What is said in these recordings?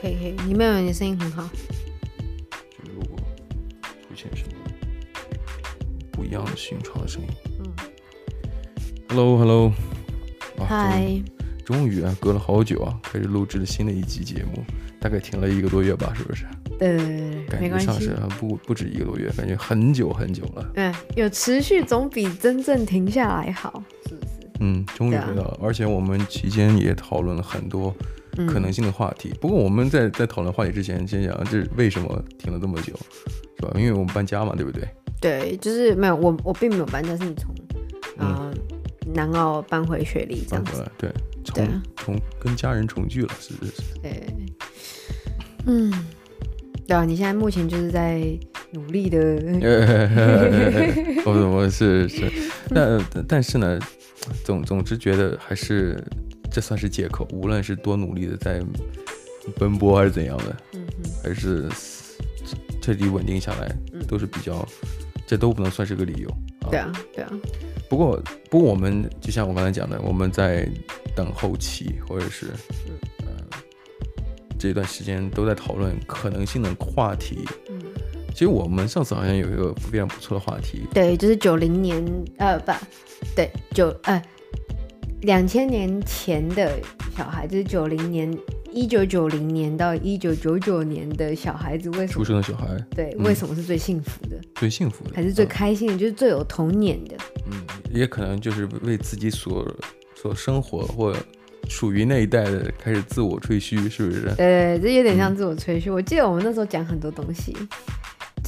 可以可以，你妹妹你声音很好。就如果出现什么不一样的寻常的声音，嗯，Hello Hello，嗨，终于啊，隔了好久啊，开始录制了新的一期节目，大概停了一个多月吧，是不是？对对对，感觉上是不不止一个多月，感觉很久很久了。嗯，有持续总比真正停下来好，是不是？嗯，终于回到了，啊、而且我们期间也讨论了很多可能性的话题。嗯、不过我们在在讨论话题之前，先讲这为什么停了这么久，是吧？因为我们搬家嘛，对不对？对，就是没有我我并没有搬家，是你从啊、呃嗯、南澳搬回雪梨这样子。对，重重、啊、跟家人重聚了，是是是。对，嗯。对啊，你现在目前就是在努力的。我我是是，但但是呢，总总之觉得还是这算是借口，无论是多努力的在奔波还是怎样的，还是彻底稳定下来，都是比较，这都不能算是个理由。对啊，对啊。不过不过我们就像我刚才讲的，我们在等后期或者是。这段时间都在讨论可能性的话题。嗯，其实我们上次好像有一个非常不错的话题。对，就是九零年，呃，不，对，九，呃，两千年前的小孩，就是九零年，一九九零年到一九九九年的小孩子，为什么出生的小孩？对，为什么是最幸福的？嗯、最幸福的，还是最开心的？嗯、就是最有童年的。嗯，也可能就是为自己所所生活或。属于那一代的开始自我吹嘘，是不是？对，这有点像自我吹嘘。嗯、我记得我们那时候讲很多东西，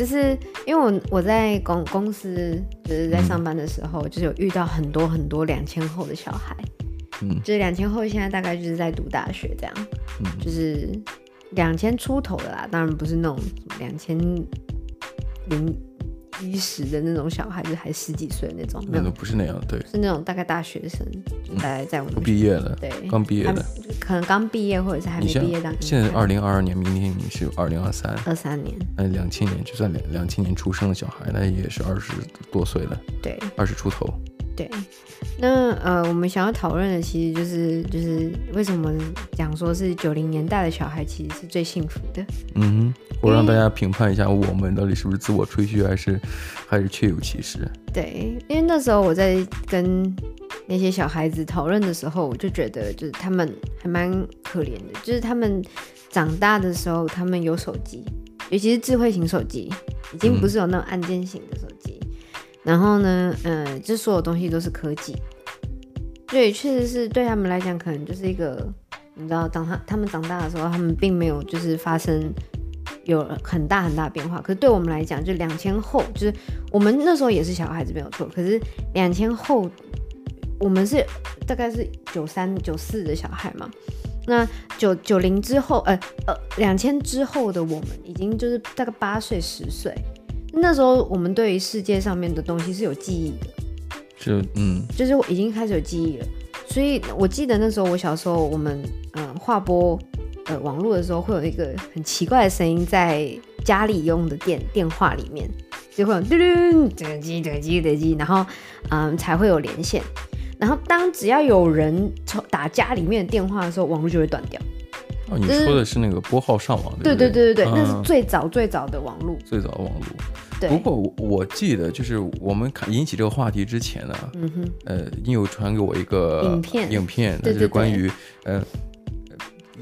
就是因为我我在公公司就是在上班的时候，嗯、就是有遇到很多很多两千后的小孩，嗯，就是两千后现在大概就是在读大学这样，嗯，就是两千出头的啦，当然不是那种两千零。一十的那种小孩子，还十几岁那种，那都不是那样，对，是那种大概大学生，大概在我们毕业了，对，刚毕业的，可能刚毕业或者是还没毕业当。现在二零二二年，明年你是二零二三，二三年，那两千年就算两两千年出生的小孩，那也是二十多岁了，对，二十出头。对，那呃，我们想要讨论的其实就是就是为什么讲说是九零年代的小孩其实是最幸福的。嗯哼，我让大家评判一下，我们到底是不是自我吹嘘，还是还是确有其事？对，因为那时候我在跟那些小孩子讨论的时候，我就觉得就是他们还蛮可怜的，就是他们长大的时候，他们有手机，尤其是智慧型手机，已经不是有那种按键型的手机。嗯然后呢，嗯、呃，这所有东西都是科技，对，确实是对他们来讲，可能就是一个，你知道，当他他们长大的时候，他们并没有就是发生有很大很大变化。可是对我们来讲，就两千后，就是我们那时候也是小孩子没有错。可是两千后，我们是大概是九三九四的小孩嘛，那九九零之后，呃呃，两千之后的我们，已经就是大概八岁十岁。那时候我们对于世界上面的东西是有记忆的，就嗯，就是我已经开始有记忆了。所以我记得那时候我小时候，我们嗯划拨呃网络的时候，会有一个很奇怪的声音在家里用的电电话里面，就会有嘟嘟嘟机嘟机嘟机，然后嗯才会有连线。然后当只要有人从打家里面的电话的时候，网络就会断掉。哦，你说的是那个拨号上网，对对对对对，嗯、那是最早最早的网络，最早的网络。对。不过我我记得，就是我们看引起这个话题之前呢，嗯哼，呃，你有传给我一个影片，影片，那就是关于，呃。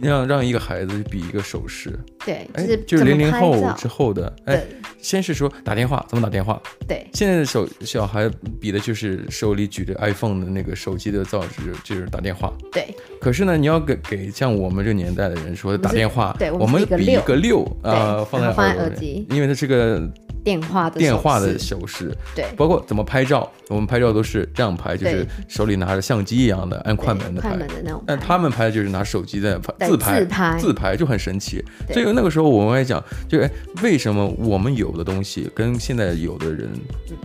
让让一个孩子比一个手势，对，哎，就是零零后之后的，哎，先是说打电话怎么打电话，对，现在的手小孩比的就是手里举着 iPhone 的那个手机的造纸，就是打电话，对。可是呢，你要给给像我们这个年代的人说打电话，对，我们比一个六啊，放在耳机，因为它是个。电话的电话的手势，对，包括怎么拍照，我们拍照都是这样拍，就是手里拿着相机一样的按快门的拍，按快门的但他们拍的就是拿手机在自拍，自拍，自拍就很神奇。所以那个时候我们还讲，就哎，为什么我们有的东西跟现在有的人，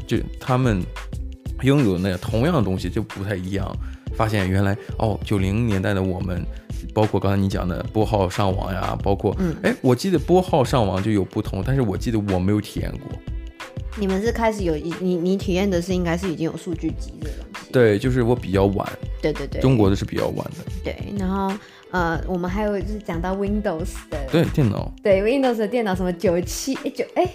就他们拥有那同样的东西就不太一样？发现原来哦，九零年代的我们。包括刚才你讲的拨号上网呀，包括，嗯，哎，我记得拨号上网就有不同，但是我记得我没有体验过。你们是开始有一，你你体验的是应该是已经有数据集的东西。对，就是我比较晚。对对对。中国的是比较晚的。对，然后，呃，我们还有就是讲到 Windows 的，对电脑，对 Windows 的电脑，什么九七哎九哎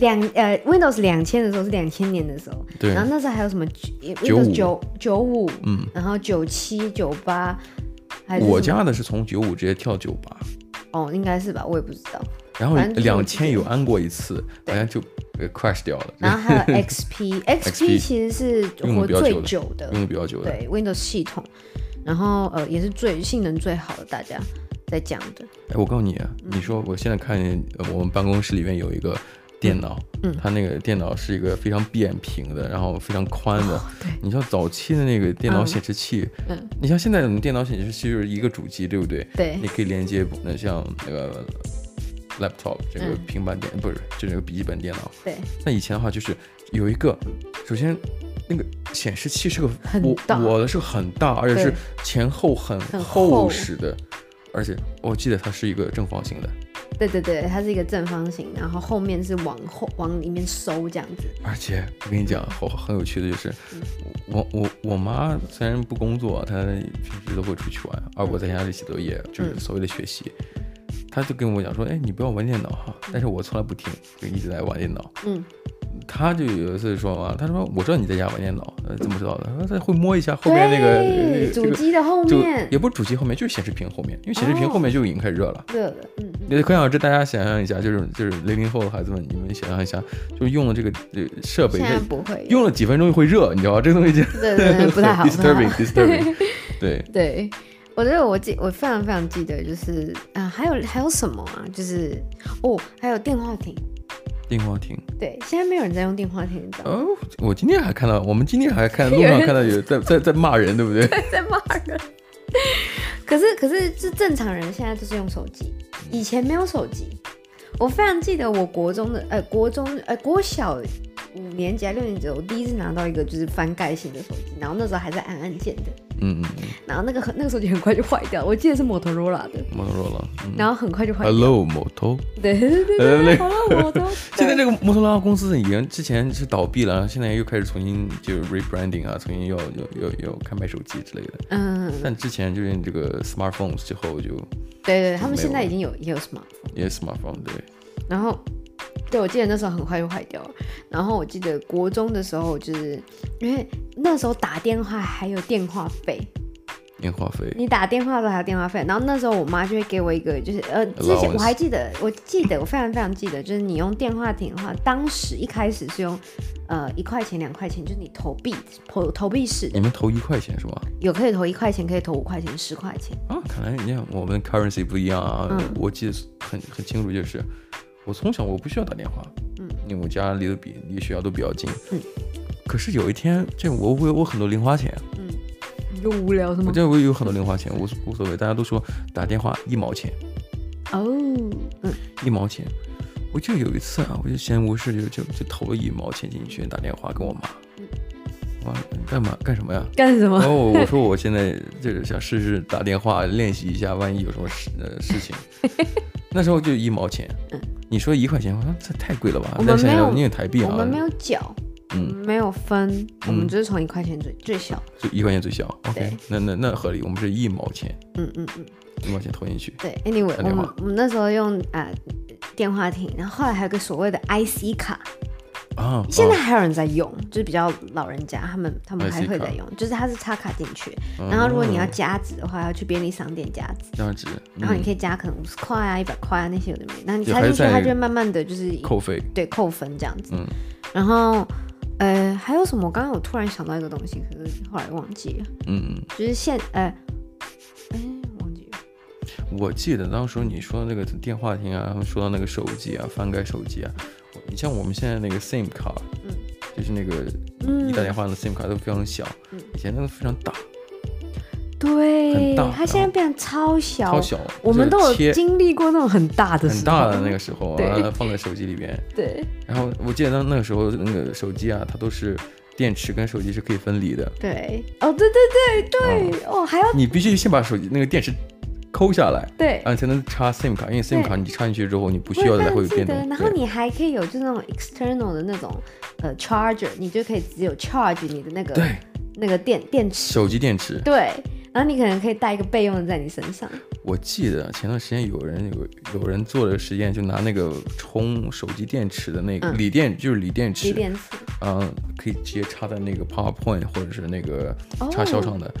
两呃 Windows 两千的时候是两千年的时候，对，然后那时候还有什么 Windows 九九五，嗯，然后九七九八，还我家的是从九五直接跳九八，哦，应该是吧，我也不知道。然后两千有安过一次，好像就 crash 掉了。然后还有 XP，XP 其实是活最久的，用的比较久的，对 Windows 系统。然后呃也是最性能最好的，大家在讲的。哎，我告诉你啊，嗯、你说我现在看见我们办公室里面有一个电脑，嗯，它那个电脑是一个非常扁平的，然后非常宽的。哦、对，你像早期的那个电脑显示器，嗯，嗯你像现在我们电脑显示器就是一个主机，对不对？对，你可以连接那像那个 laptop 这个平板电，嗯、不是，就是那个笔记本电脑。对，那以前的话就是有一个，首先。那个显示器是个很，我我的是很大，而且是前后很厚实的，而且我记得它是一个正方形的。对对对，它是一个正方形，然后后面是往后往里面收这样子。而且我跟你讲，好很有趣的就是，嗯、我我我妈虽然不工作，她平时都会出去玩，而我在家里写作业，就是所谓的学习，她、嗯、就跟我讲说，哎，你不要玩电脑哈，但是我从来不听，就一直在玩电脑。嗯。他就有一次说嘛，他说我知道你在家玩电脑，呃，怎么知道的？他说会摸一下后面那个主机的后面，也不是主机后面，就是显示屏后面，因为显示屏后面就已经开始热了。热了，嗯。那可想而知，大家想象一下，就是就是零零后的孩子们，你们想象一下，就是用了这个呃设备，不会用了几分钟就会热，你知道吗？这个东西就对 对不太好，disturbing，disturbing。对对，我觉得我记我非常非常记得，就是啊，还有还有什么啊？就是哦，还有电话亭。电话亭，对，现在没有人在用电话亭，你知道吗？哦，我今天还看到，我们今天还看路上看到有在 在在骂人，对不对？对，在骂人。可是可是是正常人现在都是用手机，以前没有手机。我非常记得我国中的，呃，国中，呃，国小五年级还六年级，我第一次拿到一个就是翻盖型的手机，然后那时候还在按按键的。嗯嗯，然后那个很那个手机很快就坏掉，我记得是摩托罗拉的。摩托罗拉，然后很快就坏掉。Hello，摩托。对对对对，Hello，摩托。现在这个摩托罗拉公司已经之前是倒闭了，现在又开始重新就 rebranding 啊，重新要要要要开卖手机之类的。嗯。但之前就是这个 smartphones 之后就。对对，他们现在已经有也有 smartphone。也有 smartphone 对。然后。对，我记得那时候很快就坏掉了。然后我记得国中的时候，就是因为那时候打电话还有电话费，电话费，你打电话的时候还有电话费。然后那时候我妈就会给我一个，就是呃，之前我还记得，我记得我非常非常记得，就是你用电话亭的话，当时一开始是用呃一块钱、两块钱，就是你投币投投币式。你们投一块钱是吗？有可以投一块钱，可以投五块钱、十块钱。啊，看来你看我们 currency 不一样啊。嗯，我记得很很清楚，就是。我从小我不需要打电话，嗯，因为我家离得比离学校都比较近，嗯。可是有一天，这我我我很多零花钱，嗯，你就无聊是吗？我这我有很多零花钱，无无所谓。大家都说打电话一毛钱，哦，嗯，一毛钱。我就有一次啊，我就闲无事就就就投了一毛钱进去打电话跟我妈，嗯，哇，干嘛干什么呀？干什么？然后我说我现在就是想试试打电话练习一下，万一有什么事呃事情。那时候就一毛钱，嗯。你说一块钱，我说这太贵了吧？我们没有，你有台币啊？我们没有缴，嗯，没有分，我们就是从一块钱最最小，就一块钱最小。OK，那那那合理，我们是一毛钱，嗯嗯嗯，一毛钱投进去。对，Anyway，我们我们那时候用啊电话亭，然后后来还有个所谓的 IC 卡。啊，现在还有人在用，就是比较老人家，他们他们还会在用，就是它是插卡进去，然后如果你要加值的话，要去便利商店加值，加值，然后你可以加可能五十块啊、一百块啊那些有的没，然后你插进去，它就会慢慢的就是扣费，对，扣分这样子。然后呃还有什么？我刚刚我突然想到一个东西，可是后来忘记了。嗯嗯，就是现呃，哎，忘记了。我记得当时你说的那个电话亭啊，说到那个手机啊，翻盖手机啊。你像我们现在那个 SIM 卡，嗯，就是那个一打电话的 SIM 卡都非常小，嗯，以前那个非常大，对，很大，它现在变得超小，超小，我们都有经历过那种很大的，很大的那个时候啊，放在手机里边，对。然后我记得那那个时候那个手机啊，它都是电池跟手机是可以分离的，对，哦，对对对对，哦，还要你必须先把手机那个电池。抠下来，对，啊，才能插 SIM 卡，因为 SIM 卡你插进去之后，你不需要来回变动。然后你还可以有就是那种 external 的那种呃 charger，你就可以只有 charge 你的那个对。那个电电池，手机电池。对，然后你可能可以带一个备用的在你身上。我记得前段时间有人有有人做了实验，就拿那个充手机电池的那个锂电，嗯、就是锂电池，锂电池，嗯，可以直接插在那个 PowerPoint 或者是那个插销上的。哦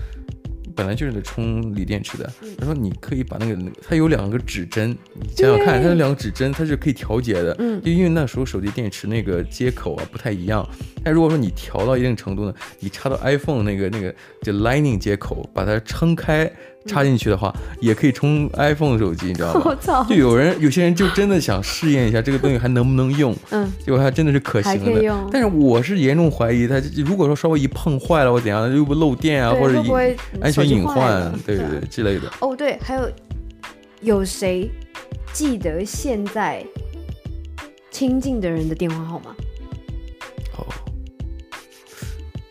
本来就是充锂电池的，他说你可以把那个，它有两个指针，你想想看，它有两个指针，它是可以调节的。嗯，就因为那时候手机电池那个接口啊不太一样，但如果说你调到一定程度呢，你插到 iPhone 那个那个就 Lightning 接口，把它撑开。插进去的话，也可以充 iPhone 手机，你知道吗？就有人有些人就真的想试验一下这个东西还能不能用，嗯，结果它真的是可行的。但是我是严重怀疑它，如果说稍微一碰坏了或怎样，又不漏电啊，或者安全隐患，对对对之类的。哦，对，还有有谁记得现在亲近的人的电话号码？哦，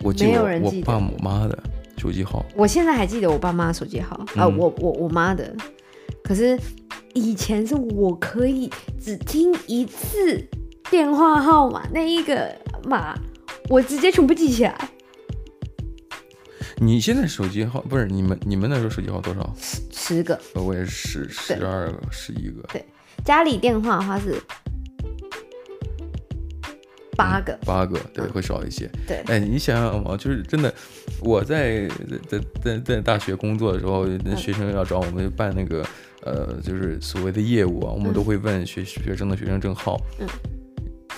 我记得我爸我妈的。手机号，我现在还记得我爸妈手机号啊、我我我妈的。可是以前是我可以只听一次电话号码，那一个码我直接全部记起来。你现在手机号不是你们你们那时候手机号多少？十十个。我也是十十二个十一个。对，家里电话的话是。八个，八个，对，会少一些。嗯、对，哎，你想想嘛，就是真的，我在在在在大学工作的时候，那学生要找我们办那个，呃，就是所谓的业务啊，我们都会问学学生的学生证号。嗯，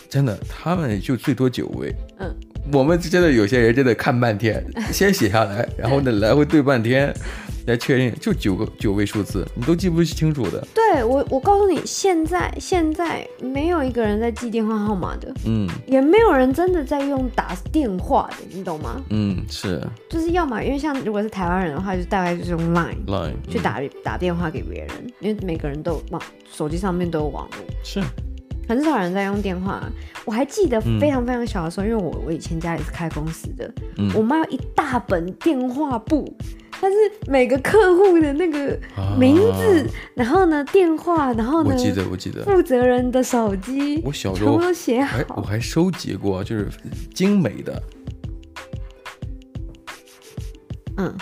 真的，他们就最多九位。嗯。我们真的有些人真的看半天，先写下来，然后呢来回对半天，来确认，就九个九位数字，你都记不清楚的。对我，我告诉你，现在现在没有一个人在记电话号码的，嗯，也没有人真的在用打电话的，你懂吗？嗯，是，就是要么因为像如果是台湾人的话，就大概就是用 Line Line 去打、嗯、打电话给别人，因为每个人都有网手机上面都有网络，是。很少人在用电话，我还记得非常非常小的时候，嗯、因为我我以前家里是开公司的，嗯、我妈有一大本电话簿，它是每个客户的那个名字，啊、然后呢电话，然后呢，我记得我记得。负责人的手机，我小时候都写好，我还收集过，就是精美的，嗯，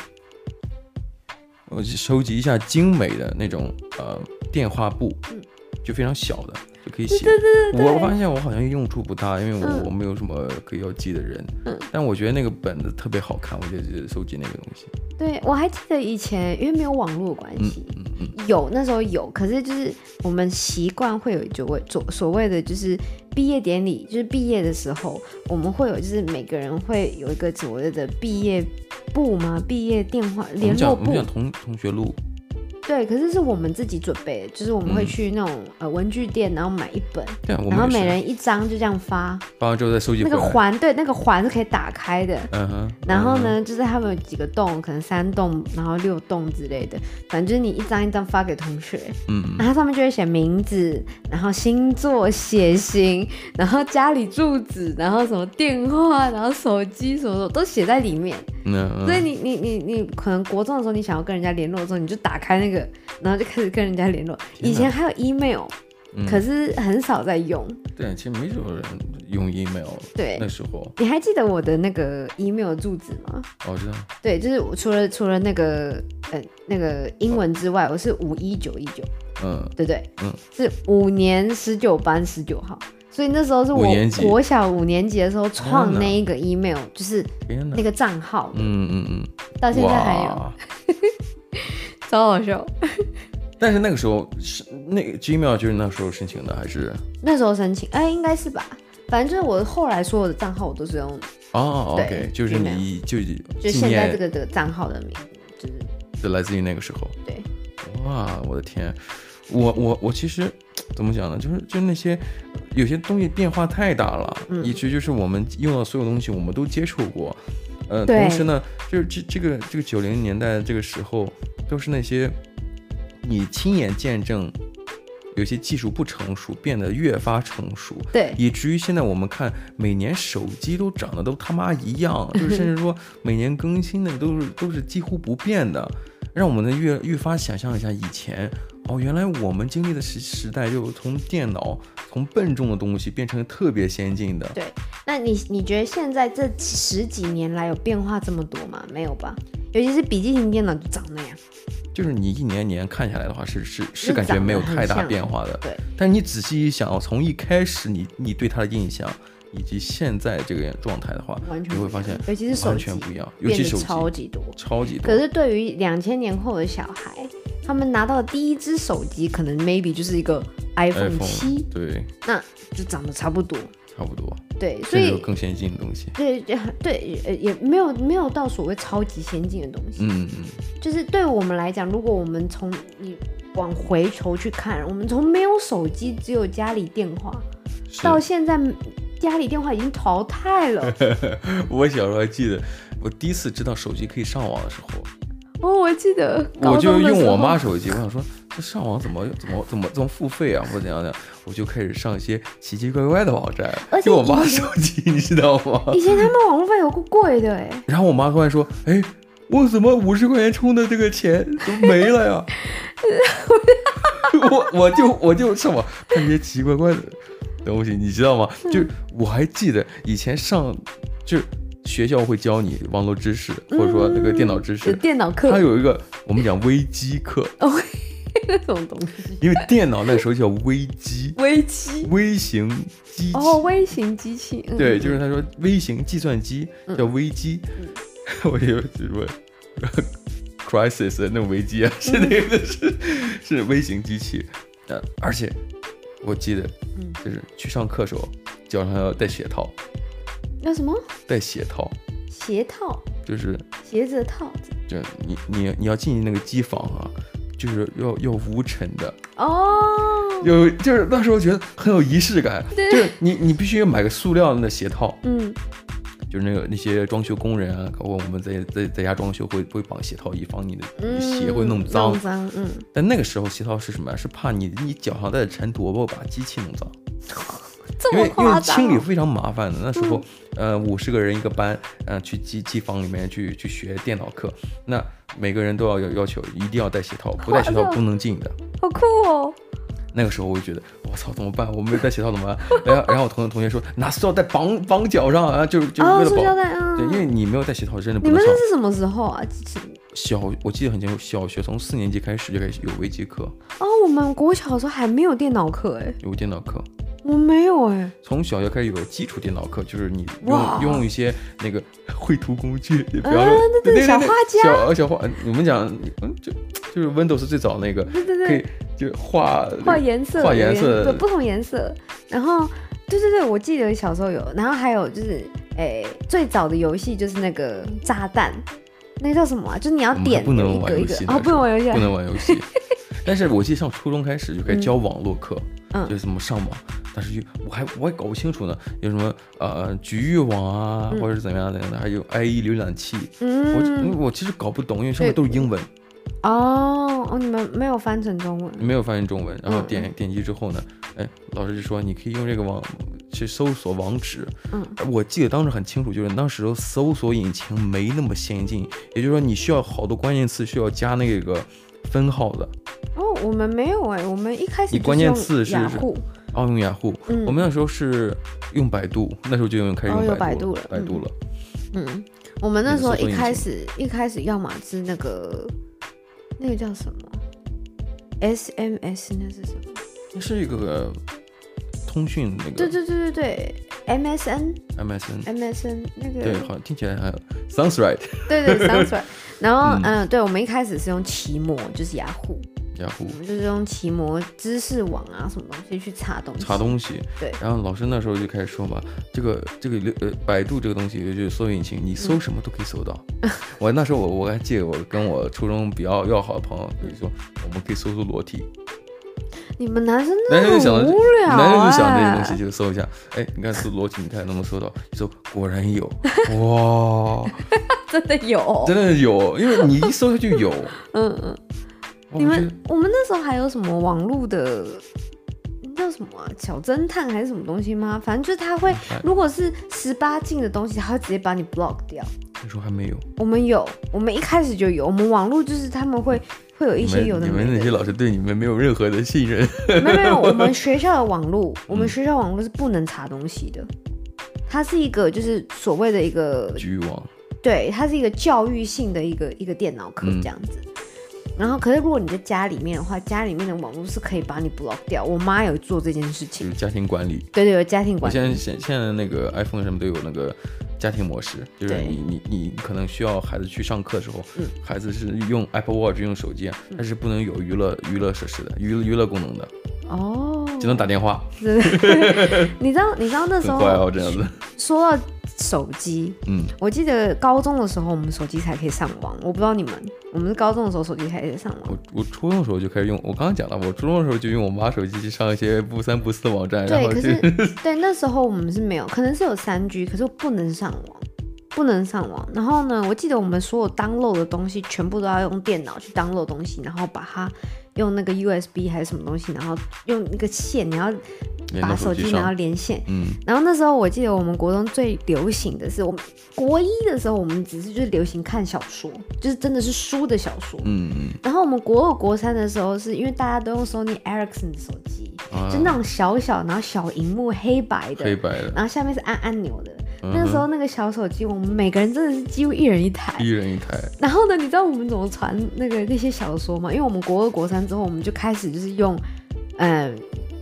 我收集一下精美的那种呃电话簿，嗯，就非常小的。可以写，对对对对，我发现我好像用处不大，因为我、嗯、我没有什么可以要记的人。嗯，但我觉得那个本子特别好看，我就收集那个东西。对，我还记得以前，因为没有网络关系，嗯嗯嗯、有那时候有，可是就是我们习惯会有就会所所谓的就是毕业典礼，就是毕业的时候，我们会有就是每个人会有一个所谓的毕业簿吗？毕业电话联络簿，我们讲同同学录。对，可是是我们自己准备的，就是我们会去那种、嗯、呃文具店，然后买一本，对然后每人一张就这样发，发完之后再收集。那个环，对，那个环是可以打开的。嗯哼。然后呢，就是他们有几个洞，可能三洞，然后六洞之类的，反正就是你一张一张发给同学。嗯。然后上面就会写名字，然后星座、血型，然后家里住址，然后什么电话，然后手机什么的都写在里面。嗯。所以你你你你可能国中的时候，你想要跟人家联络的时候，你就打开那个。然后就开始跟人家联络。以前还有 email，嗯，可是很少在用。对，其实没什么人用 email。对，那时候。你还记得我的那个 email 住址吗？哦，知道。对，就是除了除了那个呃那个英文之外，我是五一九一九。嗯，对对，嗯，是五年十九班十九号。所以那时候是我国小五年级的时候创那一个 email，就是那个账号。嗯嗯嗯。到现在还有。超好笑，但是那个时候是那个 Gmail 就是那时候申请的还是那时候申请？哎，应该是吧。反正就是我后来所有的账号我都是用哦，OK，就是你就就现在这个这个账号的名字就是就来自于那个时候。对，哇，我的天，我我我其实怎么讲呢？就是就那些有些东西变化太大了，嗯、以至于就是我们用到所有东西我们都接触过。呃，同时呢，就是这这个这个九零年代的这个时候，都是那些你亲眼见证，有些技术不成熟，变得越发成熟，对，以至于现在我们看每年手机都长得都他妈一样，就是 甚至说每年更新的都是都是几乎不变的，让我们呢越越发想象一下以前。哦，原来我们经历的时时代，就从电脑从笨重的东西变成特别先进的。对，那你你觉得现在这十几年来有变化这么多吗？没有吧？尤其是笔记型电脑就长那样。就是你一年年看下来的话，是是是感觉没有太大变化的。对。但你仔细一想，从一开始你你对它的印象，以及现在这个状态的话，你会发现，尤其是完全不一样，尤其是超级多，超级多。可是对于两千年后的小孩，他们拿到的第一只手机，可能 maybe 就是一个 iPhone 七，对，那就长得差不多。差不多，对，所以有更先进的东西，对对，呃，也没有没有到所谓超级先进的东西，嗯嗯，就是对我们来讲，如果我们从你往回头去看，我们从没有手机，只有家里电话，到现在家里电话已经淘汰了。我小时候还记得，我第一次知道手机可以上网的时候。哦，我记得，我就用我妈手机，我想说这上网怎么怎么怎么怎么付费啊，或者怎样的，我就开始上一些奇奇怪怪的网站，用我妈手机，你知道吗？以前他们网络费有够贵的哎。然后我妈突然说：“哎，我怎么五十块钱充的这个钱都没了呀？” 我我就我就上网看这些奇奇怪怪的东西，你知道吗？就我还记得以前上就。学校会教你网络知识，或者说那个电脑知识。嗯、电脑课。它有一个我们讲微机课。哦，那种东西。因为电脑那个时候叫微机。微机。微型机器。哦，微型机器。嗯、对，就是他说微型计算机叫微机。嗯、我以为是问 crisis 那种危机啊，是那个是是微型机器。呃，而且我记得，就是去上课的时候脚上要带鞋套。要什么？带鞋套，鞋套就是鞋子的套子。就你你你要进那个机房啊，就是要要无尘的哦。有就是那时候觉得很有仪式感，对就是你你必须要买个塑料的那鞋套，嗯，就是那个那些装修工人啊，包括我们在在在家装修会会绑鞋套，以防你的鞋会弄脏，弄脏，嗯。但那个时候鞋套是什么？是怕你你脚上带的尘土会把机器弄脏。因为因为清理非常麻烦的，那时候，嗯、呃，五十个人一个班，呃，去机机房里面去去学电脑课，那每个人都要有要求，一定要带鞋套，不带鞋套不能进的。好酷哦！那个时候我就觉得，我操，怎么办？我没有带鞋套怎么办？然后然后我同同学说，拿塑料袋绑绑脚上啊，就就为了绑。哦、对，因为你没有带鞋套，真的不能。你们那是什么时候啊？小，我记得很清楚，小学从四年级开始就开始有微机课。哦，我们国小的时候还没有电脑课哎。有电脑课。我没有哎，从小学开始有基础电脑课，就是你用用一些那个绘图工具，比方说对对小画家，小小画，你们讲嗯就就是 Windows 最早那个，对对对，可以就画画颜色，画颜色，对不同颜色。然后对对对，我记得小时候有，然后还有就是哎最早的游戏就是那个炸弹，那个叫什么啊？就是你要点不能玩游戏啊，不能玩游戏，不能玩游戏。但是我记得上初中开始就开始教网络课，嗯，就怎么上网。但是就我还我还搞不清楚呢，有什么呃局域网啊，或者是怎么样怎样的，还有 IE 浏览器，嗯，我我其实搞不懂，因为上面都是英文。哦哦，你们没有翻成中文？没有翻成中文，然后点点击之后呢，哎，老师就说你可以用这个网去搜索网址。嗯，我记得当时很清楚，就是当时搜索引擎没那么先进，也就是说你需要好多关键词需要加那个分号的。哦，我们没有哎，我们一开始你关键词是雅虎。哦，用雅虎，嗯，我们那时候是用百度，那时候就用开始用百度了，百度了，嗯，我们那时候一开始一开始要么是那个那个叫什么，SMS 那是什么？那是一个通讯那个，对对对对对，MSN，MSN，MSN 那个，对，好像听起来还有 sounds right，对对 sounds right，然后嗯，对，我们一开始是用奇摩，就是雅虎。我们就是用奇摩知识网啊，什么东西去查东西。查东西，对。然后老师那时候就开始说嘛，这个这个呃，百度这个东西就是搜索引擎，你搜什么都可以搜到。嗯、我那时候我我还记得我跟我初中比较要好的朋友，比如说我们可以搜搜裸体。你们男生那么无聊、欸、男生就想这些东西就搜一下，哎，你看搜裸体，你看能不能搜到？你搜果然有，哇，真的有，真的有，因为你一搜它就有，嗯嗯。你们我们那时候还有什么网络的，叫什么啊？小侦探还是什么东西吗？反正就是他会，如果是十八禁的东西，他会直接把你 block 掉。那时候还没有？我们有，我们一开始就有。我们网络就是他们会会有一些有的。你们那些老师对你们没有任何的信任。没有没有，我们学校的网络，我们学校网络是不能查东西的。它是一个就是所谓的一个局域网。对，它是一个教育性的一个一个电脑课这样子。嗯然后，可是如果你在家里面的话，家里面的网络是可以把你 block 掉。我妈有做这件事情，就是家庭管理。对对，有家庭管理。现在现现在那个 iPhone 上面都有那个家庭模式，就是你你你可能需要孩子去上课的时候，嗯、孩子是用 Apple Watch 用手机，但是不能有娱乐娱乐设施的娱娱乐功能的。哦。只能打电话。你知道你知道那时候？怪哦，这样子。说到。手机，嗯，我记得高中的时候，我们手机才可以上网。我不知道你们，我们是高中的时候手机才可以上网。我我初中的时候就开始用，我刚刚讲了，我初中的时候就用我妈手机去上一些不三不四的网站。对，可是 对那时候我们是没有，可能是有三 G，可是我不能上网，不能上网。然后呢，我记得我们所有 download 的东西全部都要用电脑去 download 东西，然后把它用那个 USB 还是什么东西，然后用那个线，你要。把手机然后连线，嗯，然后那时候我记得我们国中最流行的是，我们国一的时候我们只是就是流行看小说，就是真的是书的小说，嗯嗯，然后我们国二国三的时候是因为大家都用 Sony Ericsson 的手机，啊、就那种小小然后小荧幕黑白的，黑白的，然后下面是按按钮的，嗯、那个时候那个小手机我们每个人真的是几乎一人一台，一人一台。然后呢，你知道我们怎么传那个那些小说吗？因为我们国二国三之后我们就开始就是用，嗯。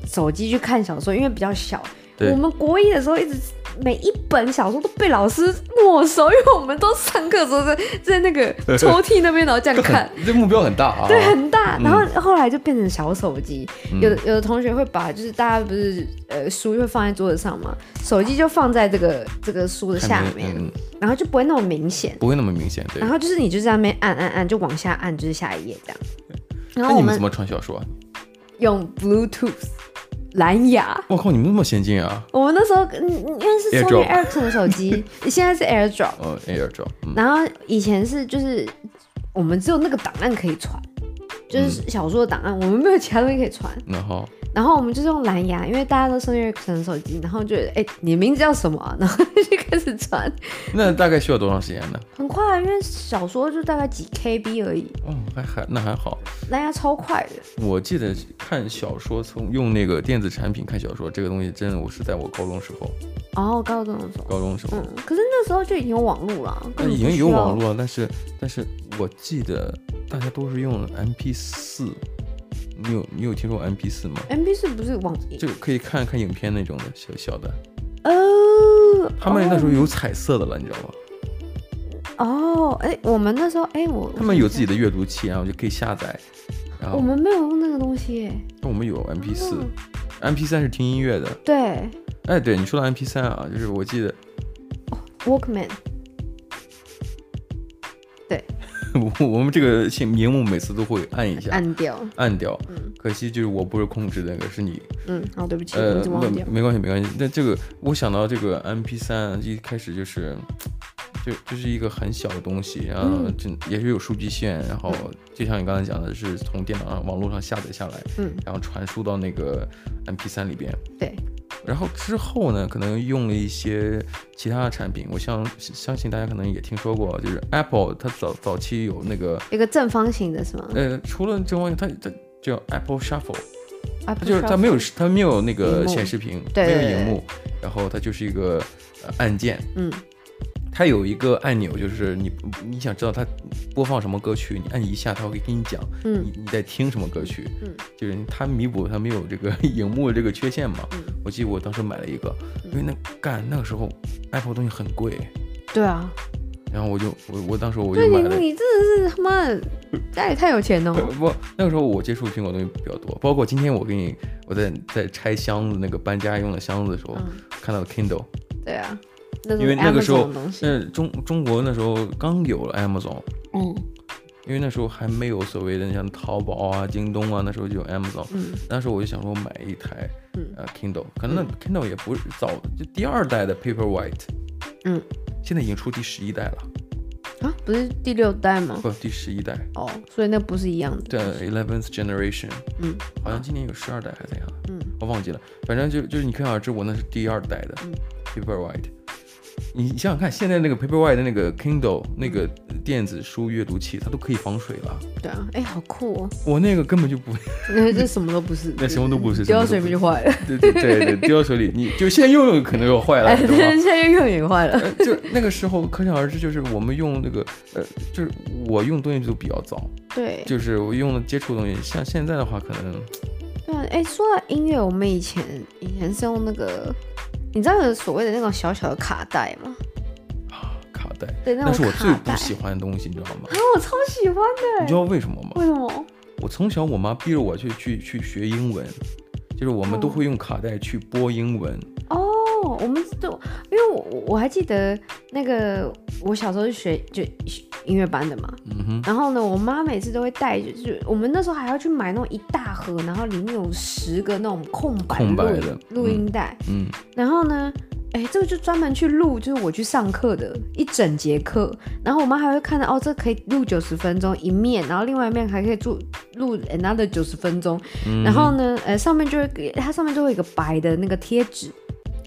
手机去看小说，因为比较小。对我们国一的时候，一直每一本小说都被老师没收，因为我们都上课的时候在在那个 抽屉那边，然后这样看。这目标很大啊。对，很大。然后后来就变成小手机，嗯、有的有的同学会把，就是大家不是呃书会放在桌子上嘛，手机就放在这个这个书的下面，嗯、然后就不会那么明显。不会那么明显，对。然后就是你就在那边按按按，就往下按，就是下一页这样。然后那你们怎么传小说啊？用 Bluetooth。蓝牙，我靠，你们那么先进啊！我们那时候，嗯，因为是 Sony Ericsson 的手机，现在是 AirDrop，嗯，AirDrop，然后以前是就是我们只有那个档案可以传，就是小说的档案，我们没有其他东西可以传。然后。然后我们就是用蓝牙，因为大家都是用 Ericsson 手机，然后就哎，你名字叫什么啊？然后就开始传。那大概需要多长时间呢？很快，因为小说就大概几 KB 而已。哦，还还那还好。蓝牙超快的。我记得看小说从用那个电子产品看小说，这个东西真的我是在我高中时候。哦，高中的时候。高中时候。嗯，可是那时候就已经有网络了。那已经有网络了，但是但是我记得大家都是用 MP4。你有你有听说过 MP 四吗？MP 四不是网就可以看看影片那种的小小的。哦，他们那时候有彩色的了，你知道吗？哦，哎，我们那时候哎，我他们有自己的阅读器，然后就可以下载。然后我们没有用那个东西。那我们有 MP 四，MP 三是听音乐的。对。哎，对，你说到 MP 三啊，就是我记得。Walkman。我 我们这个屏屏幕每次都会按一下，按掉，按掉。嗯，可惜就是我不是控制那个，是你。嗯，好，对不起，呃，没没关系，没关系。那这个我想到这个 MP3 一开始就是，就就是一个很小的东西，然后就也是有数据线，然后就像你刚才讲的，是从电脑上网络上下载下来，嗯，然后传输到那个 MP3 里边。对。然后之后呢，可能用了一些其他的产品，我相相信大家可能也听说过，就是 Apple 它早早期有那个一个正方形的是吗？呃，除了正方形，它它叫 Apple Shuffle，它就是它没有它没有那个显示屏，没有荧幕，然后它就是一个按键，嗯。它有一个按钮，就是你你想知道它播放什么歌曲，你按一下，它会给你讲，嗯，你你在听什么歌曲，嗯，就是它弥补它没有这个 荧幕的这个缺陷嘛。嗯，我记得我当时买了一个，因为那干那个时候 Apple 东西很贵，对啊，然后我就我我当时我就买了，你你真的是他妈家里太有钱了。不，那个时候我接触苹果东西比较多，包括今天我给你我在在拆箱子那个搬家用的箱子的时候，看到的 Kindle，对啊。因为那个时候，嗯，中中国那时候刚有了 Amazon，嗯，因为那时候还没有所谓的像淘宝啊、京东啊，那时候就有 Amazon，嗯，那时候我就想说买一台，嗯，呃，Kindle，可能那 Kindle 也不是早，就第二代的 Paperwhite，嗯，现在已经出第十一代了，啊，不是第六代吗？不，第十一代，哦，所以那不是一样的，对，Eleventh Generation，嗯，好像今年有十二代还是怎样，嗯，我忘记了，反正就就是你可想而知，我那是第二代的，嗯，Paperwhite。你想想看，现在那个 Paperwhite 的那个 Kindle 那个电子书阅读器，它都可以防水了。对啊，哎，好酷哦！我那个根本就不，那这什么都不是，那什么都不是，丢到水里就坏了。对对对对，丢到水里，你就现在用用可能又坏了，对吧？现在用用也坏了。就那个时候，可想而知，就是我们用那个呃，就是我用东西都比较早。对，就是我用的接触的东西，像现在的话，可能。对啊，哎，说到音乐，我们以前以前是用那个。你知道有所谓的那种小小的卡带吗？啊，卡带，对，那是我最不喜欢的东西，你知道吗？啊，我超喜欢的。你知道为什么吗？为什么？我从小我妈逼着我去去去学英文，就是我们都会用卡带去播英文。哦，我们都因为我我还记得那个我小时候是学就音乐班的嘛，嗯哼。然后呢，我妈每次都会带，就是我们那时候还要去买那种一大盒，然后里面有十个那种空白空白的录音带，嗯。然后呢，哎，这个就专门去录，就是我去上课的一整节课。然后我妈还会看到，哦，这可以录九十分钟一面，然后另外一面还可以录录 another 九十分钟。嗯。然后呢，呃，上面就会给它上面就会有一个白的那个贴纸。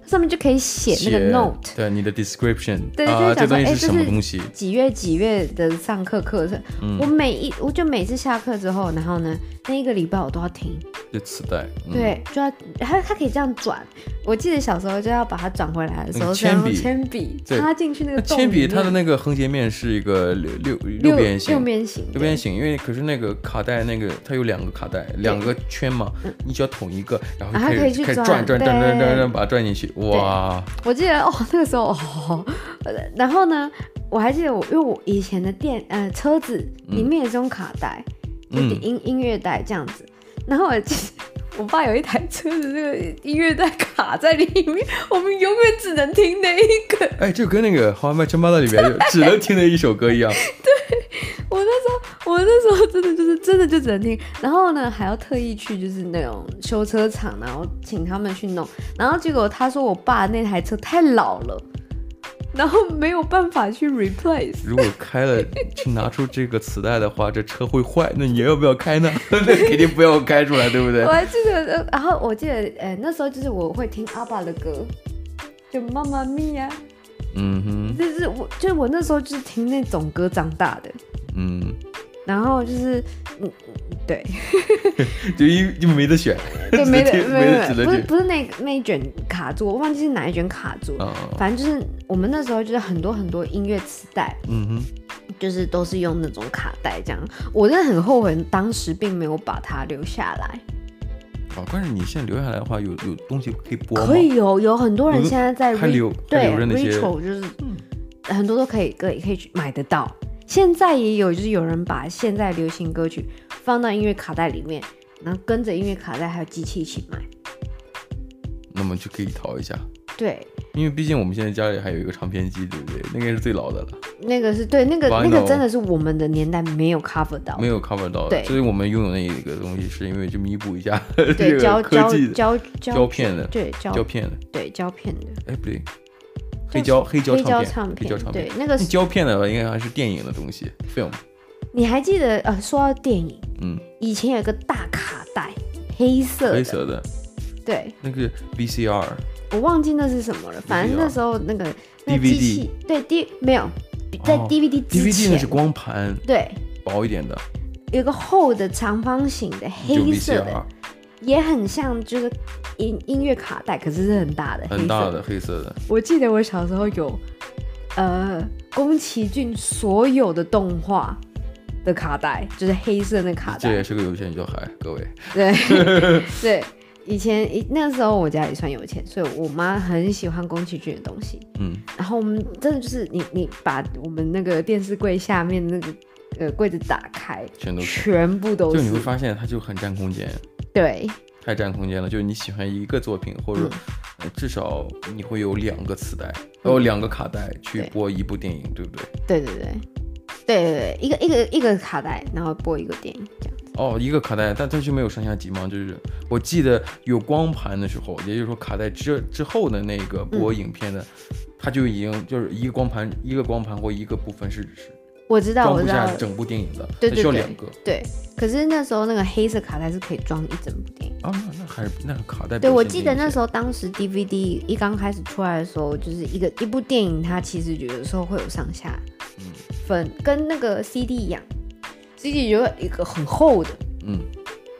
上面就可以写那个 note，对你的 description，对，啊、就想说，哎，这是什么东西？几月几月的上课课程？嗯、我每一，我就每次下课之后，然后呢，那一个礼拜我都要听。就磁带，嗯、对，就要它它可以这样转。我记得小时候就要把它转回来的时候，铅笔铅笔插进去那个。铅笔它的那个横截面是一个六六六边形，六边形，六边形。因为可是那个卡带那个它有两个卡带，两个圈嘛，你只要捅一个，然后可以可以转转转转转转把它转进去，哇！我记得哦，那个时候哦，然后呢，我还记得我因为我以前的电呃车子里面也是用卡带，就音音乐带这样子。然后我记得我爸有一台车子，那个音乐带卡在里面，我们永远只能听那一个。哎，就跟那个《How I Met Your Mother》里面就 只能听的一首歌一样。对，我那时候，我那时候真的就是真的就只能听，然后呢还要特意去就是那种修车厂，然后请他们去弄，然后结果他说我爸那台车太老了。然后没有办法去 replace。如果开了去拿出这个磁带的话，这车会坏。那你要不要开呢？那肯定不要开出来，对不对？我还记得，然后我记得，呃，那时候就是我会听阿爸的歌，就妈妈咪呀。嗯哼。就是我，就是我那时候就是听那种歌长大的。嗯。然后就是，嗯，对，就因就没得选，对，没得没得，不是不是那那一卷卡住，我忘记是哪一卷卡住，反正就是我们那时候就是很多很多音乐磁带，嗯哼，就是都是用那种卡带这样，我真的很后悔当时并没有把它留下来。哦，但是你现在留下来的话，有有东西可以播？可以有，有很多人现在在还留对，retro 就是很多都可以可以可以去买得到。现在也有，就是有人把现在流行歌曲放到音乐卡带里面，然后跟着音乐卡带还有机器一起卖，那么就可以淘一下。对，因为毕竟我们现在家里还有一个唱片机，对不对？那个是最老的了。那个是对，那个那个真的是我们的年代没有 cover 到，没有 cover 到的。对，所以我们拥有那一个东西，是因为就弥补一下对胶胶胶胶片的，对胶片的，对胶片的。哎，不对。黑胶黑胶唱片，黑胶唱片，对，那个胶片的话，应该还是电影的东西，film。你还记得呃，说到电影，嗯，以前有个大卡带，黑色黑色的，对，那个 VCR，我忘记那是什么了，反正那时候那个 DVD，对 D 没有在 DVD 之前，DVD 那是光盘，对，薄一点的，有个厚的长方形的黑色的。也很像，就是音音乐卡带，可是是很大的，很大的黑色的。我记得我小时候有，呃，宫崎骏所有的动画的卡带，就是黑色的那卡带。这也是个有钱小孩，各位。对 对，以前一那时候我家里算有钱，所以我妈很喜欢宫崎骏的东西。嗯。然后我们真的就是你你把我们那个电视柜下面那个呃柜子打开，全都全部都是。就你会发现它就很占空间。对，太占空间了。就是你喜欢一个作品，或者至少你会有两个磁带，有、嗯、两个卡带去播一部电影，对，对不对？对对对，对对对，一个一个一个卡带，然后播一个电影这样子。哦，一个卡带，但它就没有上下集吗？就是我记得有光盘的时候，也就是说卡带之之后的那个播影片的，嗯、它就已经就是一个光盘，一个光盘或一个部分是是。我知道，我知道，整部电影的，对对对，需要两个。对，可是那时候那个黑色卡带是可以装一整部电影。哦，那那还是那个卡带。对，我记得那时候当时 DVD 一刚开始出来的时候，就是一个一部电影，它其实有的时候会有上下分，跟那个 CD 一样，CD 有一个很厚的，嗯。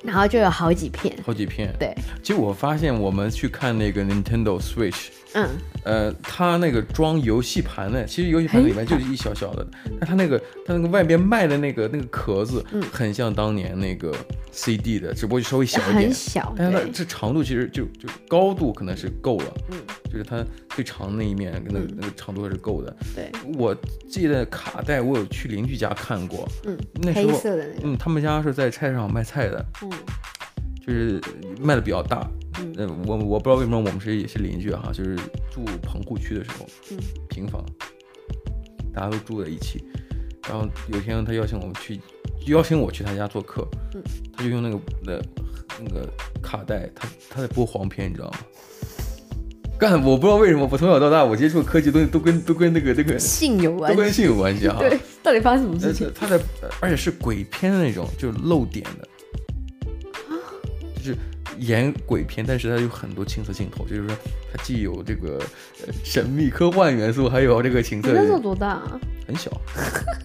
然后就有好几片，好几片。对，其实我发现我们去看那个 Nintendo Switch，嗯，呃，它那个装游戏盘的，其实游戏盘里面就是一小小的，但它那个它那个外边卖的那个那个壳子，嗯，很像当年那个 CD 的，只不过就稍微小一点，很小，但是它这长度其实就就高度可能是够了，嗯，就是它最长那一面那个那个长度是够的。对，我记得卡带我有去邻居家看过，嗯，那时候，嗯，他们家是在菜市场卖菜的。嗯。就是卖的比较大，嗯，我我不知道为什么我们是也是邻居哈，就是住棚户区的时候，嗯，平房，大家都住在一起，然后有一天他邀请我们去，邀请我去他家做客，嗯，他就用那个那那个卡带，他他在播黄片，你知道吗？干，我不知道为什么，我从小到大我接触的科技东西都跟都跟那个那个性有关系，都跟性有关系啊，对，到底发生什么事情？他在，而且是鬼片的那种，就是露点的。啊就是演鬼片，但是它有很多情色镜头，就是说它既有这个神秘科幻元素，还有这个情色。你那时候多大啊？很小，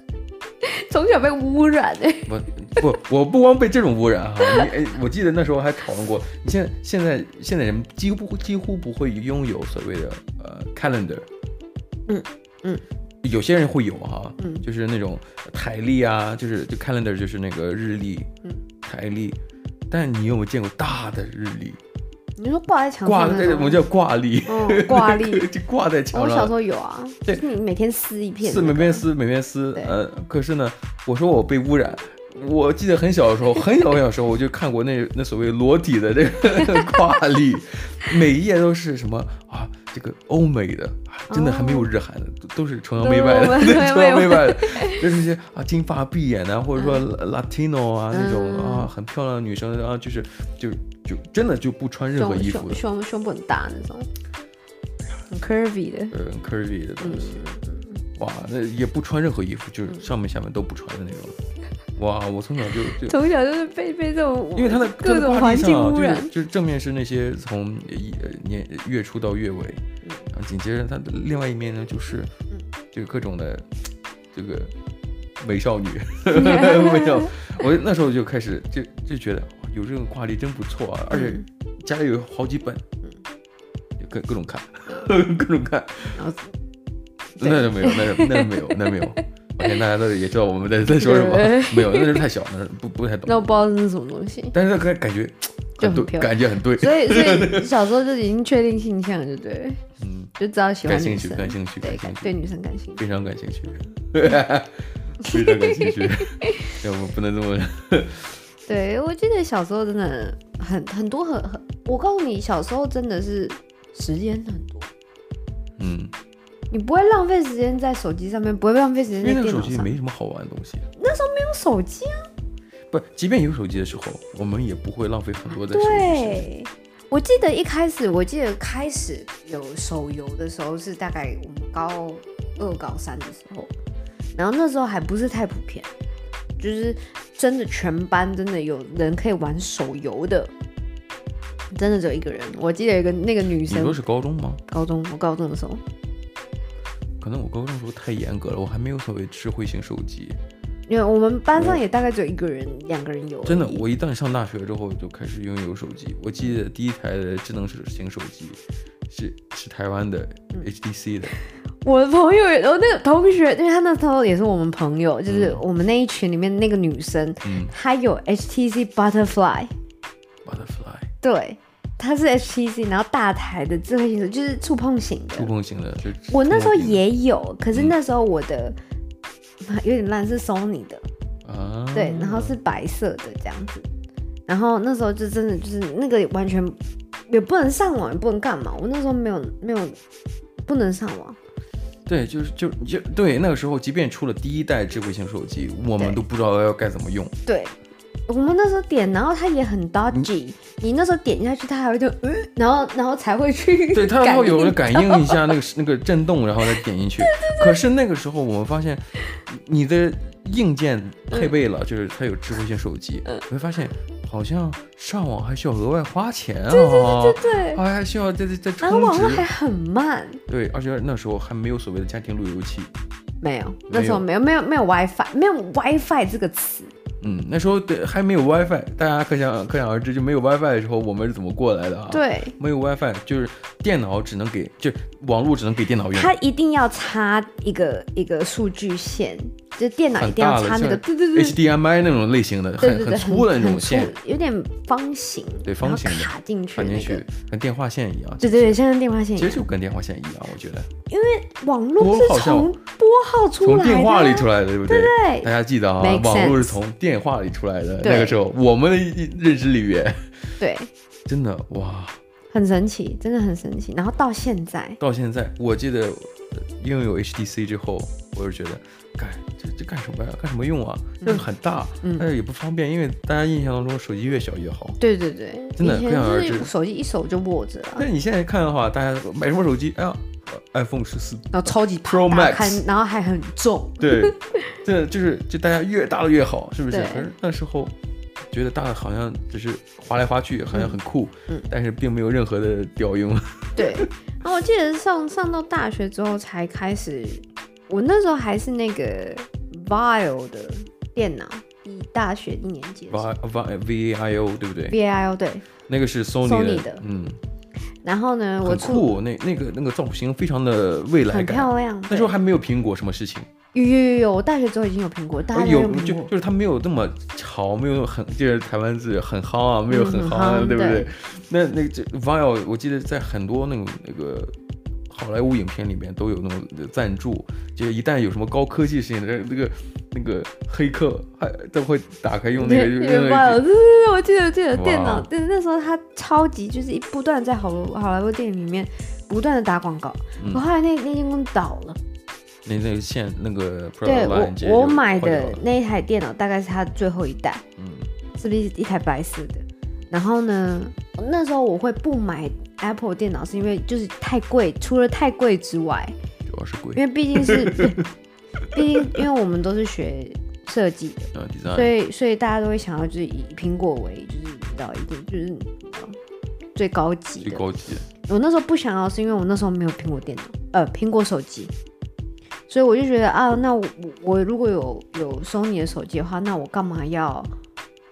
从小被污染哎。不不，我不光被这种污染哈，你哎，我记得那时候还讨论过，你现在现在现在人几乎几乎不会拥有所谓的呃 calendar，嗯嗯，有些人会有哈，嗯，就是那种台历啊，就是就 calendar 就是那个日历，嗯，台历。但你有没有见过大的日历？你说挂在墙上挂在，我们叫挂历，挂历 就挂在墙上。我小时候有啊，对，你每天撕一片，撕每天撕每天撕。呃，可是呢，我说我被污染。我记得很小的时候，很小很小的时候，我就看过那 那所谓裸体的这个挂历，每一页都是什么啊？这个欧美的，真的还没有日韩的，都是崇洋媚外的，崇洋媚外的，就是那些啊金发碧眼的，或者说 Latino 啊那种啊很漂亮的女生啊，就是就就真的就不穿任何衣服的，胸胸部很大那种，很 curvy 的，很 curvy 的东西，哇，那也不穿任何衣服，就是上面下面都不穿的那种。哇！我从小就就从小就是被被这种，因为它的各种环境污染，就是正面是那些从一年月初到月尾，然后紧接着它的另外一面呢，就是就各种的这个美少女，美少。我那时候就开始就就觉得有这种挂历真不错啊，而且家里有好几本，各各种看，各种看。那就没有，那就那没有，那没有。OK，大家都也知道我们在 在说什么，没有，那是太小，那不不太懂。那我不知道这是什么东西，但是感感觉 就很漂亮，感觉很对。所以所以 小时候就已经确定性向，就对，嗯，就知道喜欢感兴趣，感兴趣，对，对女生感兴趣，非常感兴趣，非常感兴趣，要不不能这么。对，我记得小时候真的很很多很很，我告诉你，小时候真的是时间很多，嗯。你不会浪费时间在手机上面，不会浪费时间在电脑上。因为那手机没什么好玩的东西。那时候没有手机啊。不，即便有手机的时候，我们也不会浪费很多的时间。对，我记得一开始，我记得开始有手游的时候是大概我们高二、高三的时候，然后那时候还不是太普遍，就是真的全班真的有人可以玩手游的，真的只有一个人。我记得有一个那个女生。你说是高中吗？高中，我高中的时候。可能我高中时候太严格了，我还没有所谓智慧型手机。因为我们班上也大概只有一个人、两个人有。真的，我一旦上大学之后就开始拥有手机。我记得第一台的智能型手机是是台湾的 HTC 的。我的朋友，然后那个同学，因为他那时候也是我们朋友，就是我们那一群里面那个女生，嗯，她有 HTC Butterfly。Butterfly。对。它是 HTC，然后大台的智慧型手机，就是触碰型的。触碰型的，就我那时候也有，可是那时候我的、嗯、有点烂，是 Sony 的啊，对，然后是白色的这样子，然后那时候就真的就是那个完全也不能上网，也不能干嘛，我那时候没有没有不能上网。对，就是就就对，那个时候即便出了第一代智慧型手机，我们都不知道要该怎么用。对。我们那时候点，然后它也很 dodgy，嗯、你那时候点下去，它还会就嗯，然后然后才会去。对，它会有感应一下那个那个震动，然后再点进去。对对对。可是那个时候我们发现，你的硬件配备了，就是它有智慧型手机，你会发现好像上网还需要额外花钱啊，对对对对，还还需要再再再充值，然后网络还很慢，对，而且那时候还没有所谓的家庭路由器，没有，那时候没有没有没有 WiFi，没有 WiFi 这个词。嗯，那时候对还没有 WiFi，大家可想可想而知，就没有 WiFi 的时候，我们是怎么过来的啊？对，没有 WiFi，就是电脑只能给，就网络只能给电脑用。它一定要插一个一个数据线，就电脑一定要插那个对对对 HDMI 那种类型的，很很粗的那种线，有点方形，对方形卡进去，卡进去，跟电话线一样。对对对，像电话线一样，其实就跟电话线一样，我觉得。因为网络是从拨号出来的，从电话里出来的，对不对？对，大家记得啊，网络是从电话里出来的。那个时候，我们的认知里面，对，真的哇，很神奇，真的很神奇。然后到现在，到现在，我记得拥有 HTC 之后，我就觉得，干这这干什么呀？干什么用啊？就是很大，但是也不方便，因为大家印象当中手机越小越好。对对对，真的可想而知，手机一手就握着了。但是你现在看的话，大家买什么手机？哎呀，iPhone 十四，然后超级 Pro Max，然后还很重。对，这就是就大家越大的越好，是不是？可是那时候觉得大的好像只是划来划去，好像很酷，嗯，但是并没有任何的屌用。对，然后我记得上上到大学之后才开始，我那时候还是那个 VAIO 的电脑，以大学一年级。VAIO 对不对？VAIO 对，那个是 Sony 的，嗯。然后呢，我酷，那那个那个造型非常的未来感，很漂亮。那时候还没有苹果什么事情。有有有有，我大学之后已经有苹果，大家有就就是它没有那么潮，没有很就是台湾字很夯啊，没有很夯啊，对不对？那那个这 VAIO，我记得在很多那种那个。好莱坞影片里面都有那种赞助，就一旦有什么高科技事情，那那个那个黑客还都会打开用那个。对，我记得记得电脑，对，那时候他超级就是一不断在好好莱坞电影里面不断的打广告。我后来那那间公司倒了。那那个线那个。对，我我买的那一台电脑大概是它最后一代，嗯，是不是一台白色的？然后呢，那时候我会不买。Apple 电脑是因为就是太贵，除了太贵之外，主要是贵，因为毕竟是，毕竟因为我们都是学设计的，所以所以大家都会想要就是以苹果为就是知道一点就是最高级的。最高级的。我那时候不想要，是因为我那时候没有苹果电脑，呃，苹果手机，所以我就觉得啊，那我我如果有有 Sony 的手机的话，那我干嘛要？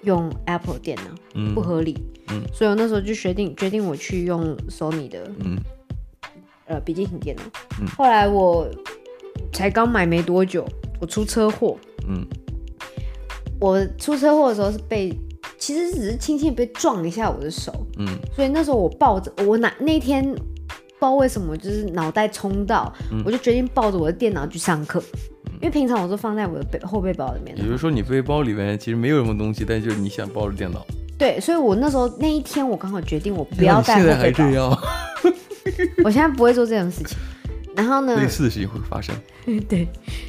用 Apple 电脑，嗯，不合理，嗯，所以我那时候就决定决定我去用 Sony 的，嗯，呃，笔记型电脑，嗯，后来我才刚买没多久，我出车祸，嗯，我出车祸的时候是被，其实只是轻轻被撞一下我的手，嗯，所以那时候我抱着我那那天不知道为什么就是脑袋冲到，嗯，我就决定抱着我的电脑去上课。因为平常我都放在我的背后背包里面。也就是说，你背包里面其实没有什么东西，但就是你想抱着电脑。对，所以我那时候那一天，我刚好决定我不要带后背包。现在还这样？我现在不会做这种事情。然后呢？类似的事情会发生。对。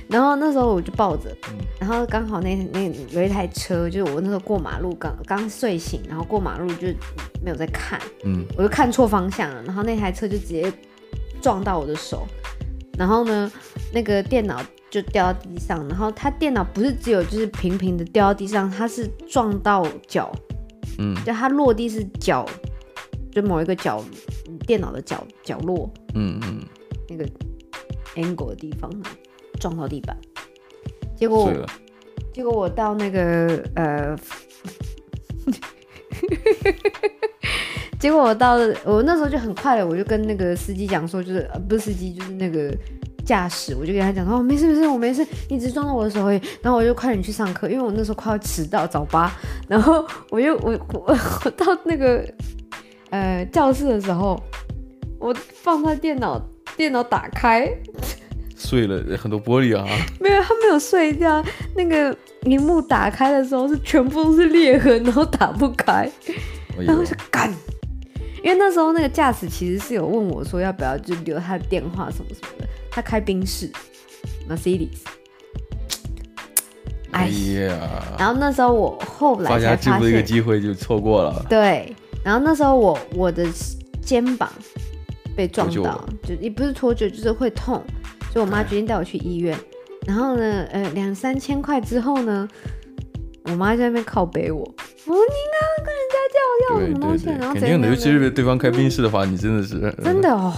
然后那时候我就抱着，然后刚好那那有一台车，就是我那时候过马路刚刚睡醒，然后过马路就没有在看，嗯，我就看错方向了，然后那台车就直接撞到我的手，然后呢，那个电脑。就掉到地上，然后他电脑不是只有就是平平的掉到地上，它是撞到脚，嗯，就它落地是脚，就某一个角，电脑的角角落，嗯嗯，那个 angle 的地方撞到地板，结果了结果我到那个呃，结果我到我那时候就很快了，我就跟那个司机讲说，就是呃不是司机就是那个。驾驶，我就跟他讲说，哦，没事没事，我没事，你只撞到我的手而已。然后我就快点去上课，因为我那时候快要迟到早八。然后我又我我我到那个呃教室的时候，我放他电脑，电脑打开，碎了很多玻璃啊。没有，它没有碎掉。那个荧幕打开的时候是全部都是裂痕，然后打不开。然后就干，因为那时候那个驾驶其实是有问我说要不要就留他的电话什么什么的。他开宾士，Mercedes，哎呀，然后那时候我后来才发现，一个机会就错过了。对，然后那时候我我的肩膀被撞到，就也不是脱臼，就是会痛，所以我妈决定带我去医院。然后呢，呃，两三千块之后呢，我妈在那边靠背我，我说你刚刚跟人家叫要什么东西？然后肯定的，尤其是对方开宾室的话，你真的是 真的 哦。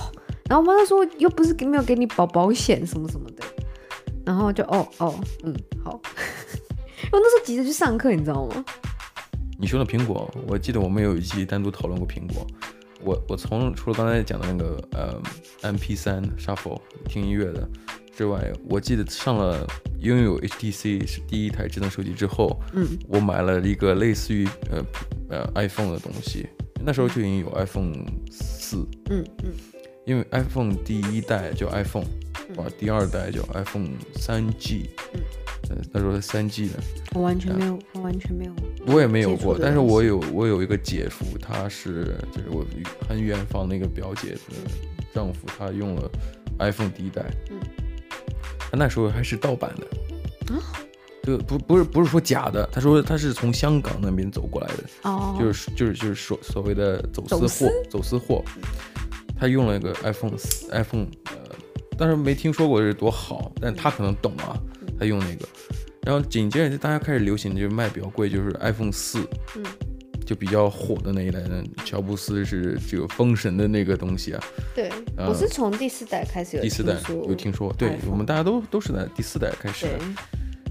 然后我妈就说又不是没有给你保保险什么什么的，然后就哦哦嗯好，我那时候急着去上课，你知道吗？你说的苹果，我记得我们有一期单独讨论过苹果。我我从除了刚才讲的那个呃 M P 三 Shuffle 听音乐的之外，我记得上了拥有 HTC 是第一台智能手机之后，嗯，我买了一个类似于呃呃 iPhone 的东西，那时候就已经有 iPhone 四，嗯嗯，因为 iPhone 第一代叫 iPhone，啊，第二代叫 iPhone 三 G，嗯。那时候是三 G 的，我完全没有，我完全没有，我也没有过。但是我有，我有一个姐夫，他是就是我很远方那个表姐的丈夫，他用了 iPhone 第一代，嗯，他那时候还是盗版的啊，就不不是不是说假的，他说他是从香港那边走过来的，哦，就是就是就是说所谓的走私货，走私货，他用了一个 iPhone iPhone，呃，但是没听说过是多好，但他可能懂啊。他用那个，然后紧接着就大家开始流行，就是卖比较贵，就是 iPhone 四，嗯，就比较火的那一代的。乔布斯是这个封神的那个东西啊。对，呃、我是从第四代开始有。第四代有听说，对我们大家都都是在第四代开始的。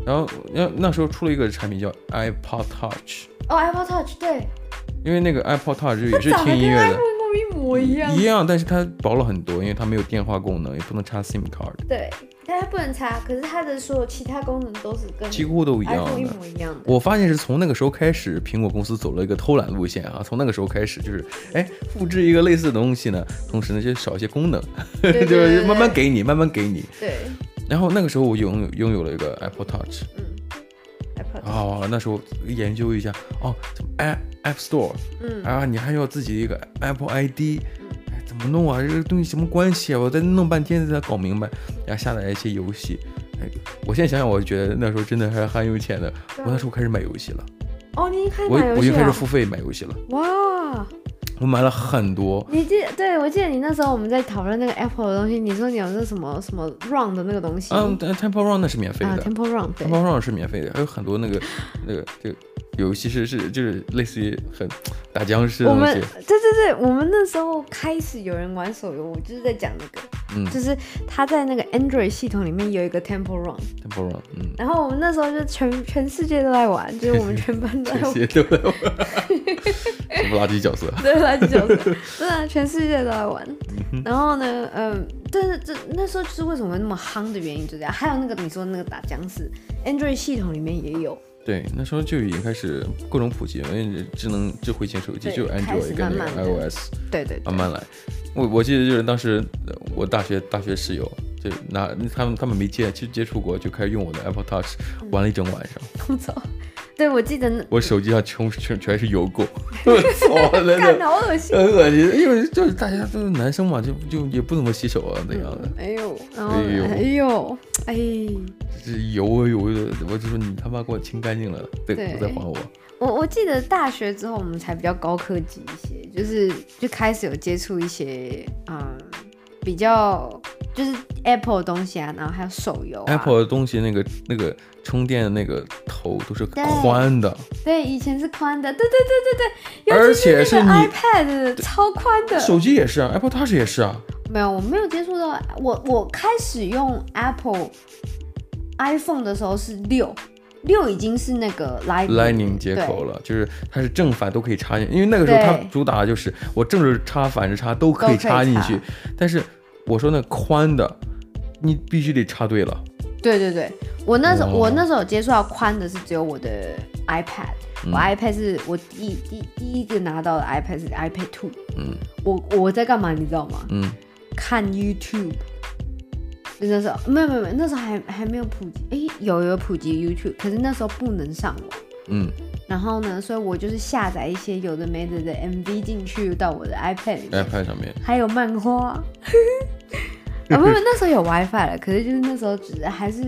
然后那那时候出了一个产品叫 iPod Touch。哦，iPod Touch，对。因为那个 iPod Touch 也是听音乐的。一模一样。一样，但是它薄了很多，因为它没有电话功能，也不能插 SIM 卡。对。但它不能插，可是它的所有其他功能都是跟几乎都一样的，一模一样的。我发现是从那个时候开始，苹果公司走了一个偷懒路线啊。从那个时候开始，就是哎，复制一个类似的东西呢，同时呢就少一些功能，就是慢慢给你，慢慢给你。对。然后那个时候我拥有拥有了一个 Apple Touch，嗯，Apple。哦，那时候研究一下，哦，怎么 App App Store，嗯，啊，你还要自己一个 Apple ID。怎么弄啊？这个东西什么关系啊？我在弄半天才搞明白。然后下载一些游戏，哎，我现在想想，我觉得那时候真的还很有钱的。我那时候开始买游戏了。哦，你开始买游戏了？我我就开始付费买游戏了。哇！我买了很多。你记得？对，我记得你那时候我们在讨论那个 Apple 的东西，你说你有那什么什么 Run 的那个东西。嗯，Temple Run 那是免费的。啊，Temple Run，Temple Run 是免费的，还有很多那个那个这个。游戏是是就是类似于很打僵尸的东西。我们对对对，我们那时候开始有人玩手游，我就是在讲那个，嗯，就是他在那个 Android 系统里面有一个 Temple Run，Temple Run，嗯，然后我们那时候就全全世界都在玩，就是我们全班都在玩，什么垃圾角色？对，垃圾角色，对啊，全世界都在玩。然后呢，嗯，但是这那时候就是为什么会那么夯的原因就这样，还有那个你说那个打僵尸，Android 系统里面也有。对，那时候就已经开始各种普及了，因为智能智慧型手机就 Android 跟那个 iOS，对对，慢慢来。我我记得就是当时我大学大学室友就拿他们他们没接接接触过，就开始用我的 Apple Touch 玩了一整晚上。对，我记得我手机上全全全是油垢，我操，真的好恶心，很恶心，因为就是大家都是男生嘛，就就也不怎么洗手啊那样的。哎呦，哎呦，哎呦，哎，这油油的，我就说你他妈给我清干净了，对，不再还我。我我记得大学之后我们才比较高科技一些，就是就开始有接触一些嗯比较。就是 Apple 的东西啊，然后还有手游、啊。Apple 的东西，那个那个充电的那个头都是宽的。对，以前是宽的。对对对对对。而且是 iPad 超宽的。手机也是啊，Apple Touch 也是啊。没有，我没有接触到。我我开始用 Apple iPhone 的时候是六六，已经是那个 Lightning 接口了，就是它是正反都可以插进，因为那个时候它主打的就是我正着插、反着插都可以插进去，但是。我说那宽的，你必须得插队了。对对对，我那时候、哦、我那时候接触到宽的是只有我的 iPad，、嗯、我 iPad 是我第一第第一个拿到的 iPad 是 iPad Two。嗯，我我在干嘛你知道吗？嗯，看 YouTube。那时候没有没有没有，那时候还还没有普及，哎，有有普及 YouTube，可是那时候不能上网。嗯。然后呢，所以我就是下载一些有的没的的 MV 进去到我的 iPad 里面，iPad 上面还有漫画。啊，不不，那时候有 WiFi 了，可是就是那时候只是还是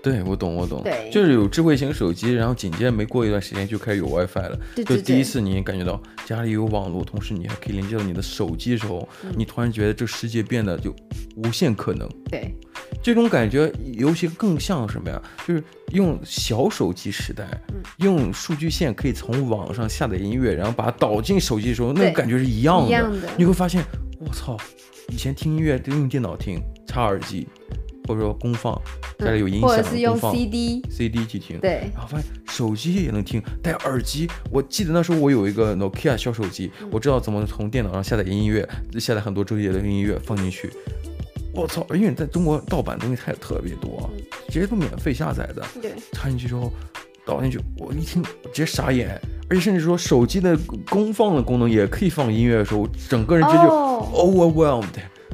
对，我懂，我懂。对，就是有智慧型手机，然后紧接着没过一段时间就开始有 WiFi 了。对，对，对，就第一次你感觉到家里有网络，同时你还可以连接到你的手机的时候，嗯、你突然觉得这世界变得就无限可能。对，这种感觉尤其更像什么呀？就是用小手机时代，嗯、用数据线可以从网上下载音乐，然后把它导进手机的时候，那个感觉是一样的。一样的。你会发现，我操，以前听音乐都用电脑听，插耳机。或者说功放，家里有音响，或者是用 CD CD 去听，对，然后发现手机也能听，戴耳机。我记得那时候我有一个 Nokia 小手机，嗯、我知道怎么从电脑上下载音乐，下载很多周杰伦的音乐放进去。我操，因为在中国盗版东西太特别多，直接都免费下载的。对，插进去之后，导进去，我一听直接傻眼，而且甚至说手机的功放的功能也可以放音乐的时候，整个人这就 overwhelmed。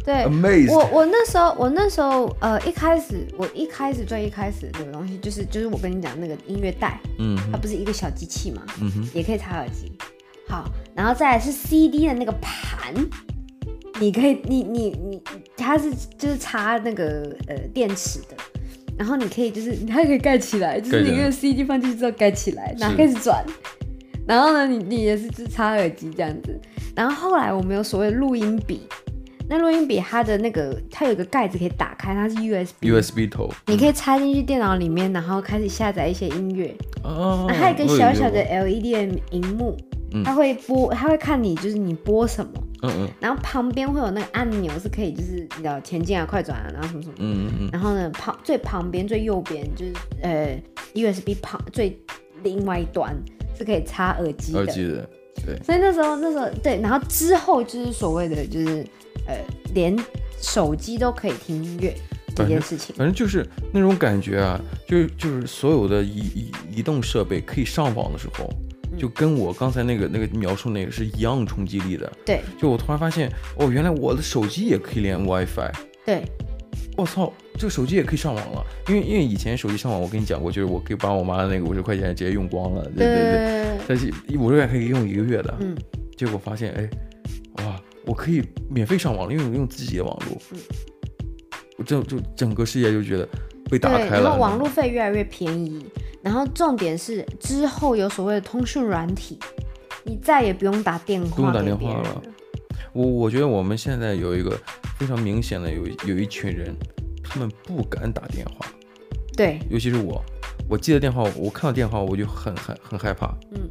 Oh. 对，Amazed. 我我那时候我那时候呃一开始我一开始最一开始这个东西就是就是我跟你讲那个音乐带，嗯，它不是一个小机器嘛，嗯哼，也可以插耳机，好，然后再来是 CD 的那个盘，你可以你你你它是就是插那个呃电池的，然后你可以就是它可以盖起来，就是你那个 CD 放进去之后盖起来，然后开始转，然后呢你你也是只插耳机这样子，然后后来我们有所谓录音笔。那录音笔它的那个，它有一个盖子可以打开，它是 USB USB 头，你可以插进去电脑里面，然后开始下载一些音乐。哦。那还有一个小小的 LED 的荧幕，它会播，它会看你就是你播什么。嗯嗯。然后旁边会有那个按钮，是可以就是你知道前进啊、快转啊，然后什么什么。嗯嗯。然后呢，旁最旁边最右边就是呃 USB 旁最另外一端是可以插耳机的。耳机的。对。所以那时候那时候对，然后之后就是所谓的就是。呃，连手机都可以听音乐这件事情，反正就是那种感觉啊，就是就是所有的移移移动设备可以上网的时候，嗯、就跟我刚才那个那个描述那个是一样冲击力的。对，就我突然发现，哦，原来我的手机也可以连 WiFi。对，我操，这个手机也可以上网了。因为因为以前手机上网，我跟你讲过，就是我可以把我妈的那个五十块钱直接用光了。对对对，但是五十块可以用一个月的。嗯，结果发现，哎。我可以免费上网了，因为我用自己的网络，嗯，我这就整个世界就觉得被打开了。然后网络费越来越便宜，然后重点是之后有所谓的通讯软体，你再也不用打电话，不用打电话了。我我觉得我们现在有一个非常明显的有有一群人，他们不敢打电话，对，尤其是我，我接的电话，我看到电话我就很很很害怕，嗯。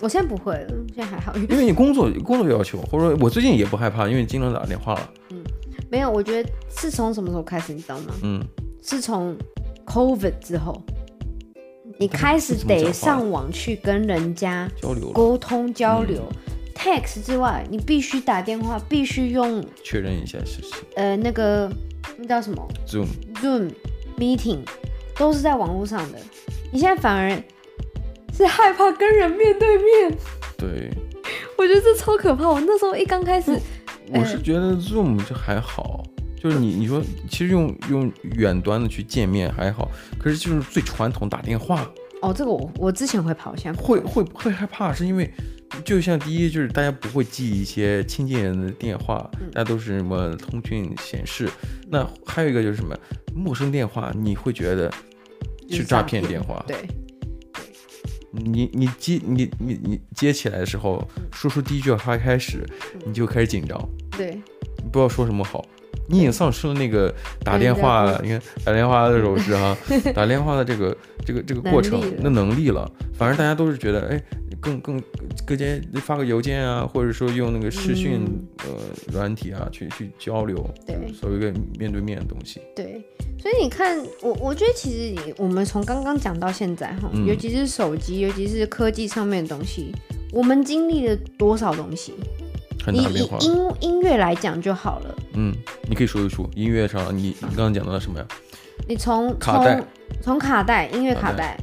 我现在不会了，现在还好。因为你工作工作要求，或者说我最近也不害怕，因为你经常打电话了。嗯，没有，我觉得是从什么时候开始，你知道吗？嗯，是从 COVID 之后，你开始得上网去跟人家交流、沟通、交流。Text 之外，你必须打电话，必须用确认一下是不是。呃，那个那叫什么？Zoom Zoom Meeting 都是在网络上的。你现在反而。是害怕跟人面对面，对，我觉得这超可怕。我那时候一刚开始，我是觉得 Zoom 就还好，就是你你说其实用用远端的去见面还好，可是就是最传统打电话。哦，这个我我之前会跑，现在会会会害怕，是因为就像第一就是大家不会记一些亲近人的电话，大家都是什么通讯显示。那还有一个就是什么陌生电话，你会觉得是诈骗电话，对。你你接你你你接起来的时候，说出第一句话开始，你就开始紧张，对，你不知道说什么好，你已经丧失了那个打电话，你看打电话的时候是哈，打电话的这个这个这个过程那能力了，反而大家都是觉得哎，更更各间发个邮件啊，或者说用那个视讯呃软体啊去去交流，对，所谓一个面对面的东西，对。所以你看，我我觉得其实我们从刚刚讲到现在哈，嗯、尤其是手机，尤其是科技上面的东西，我们经历了多少东西？你以音音乐来讲就好了。嗯，你可以说一说音乐上，你你刚刚讲到了什么呀？你从从从卡带音乐卡带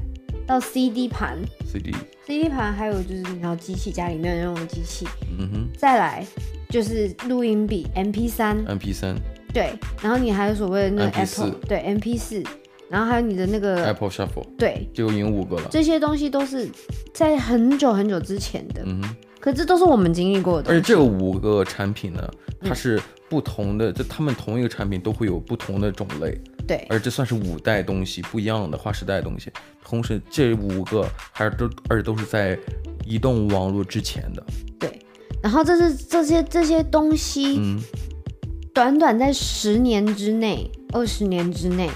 到 CD 盘，CD CD 盘，还有就是然后机器家里面用的机器，嗯哼，再来就是录音笔 MP 三，MP 三。对，然后你还有所谓的那个 Apple，对 MP 四，然后还有你的那个 Apple Shuffle，对，就已经五个了。这些东西都是在很久很久之前的，嗯哼，可这都是我们经历过的。而且这个五个产品呢，它是不同的，就他们同一个产品都会有不同的种类。对，而这算是五代东西，不一样的划时代的东西。同时，这五个还是都，而且都是在移动网络之前的。对，然后这是这些这些东西，嗯，短短在十年之内、二十年之内，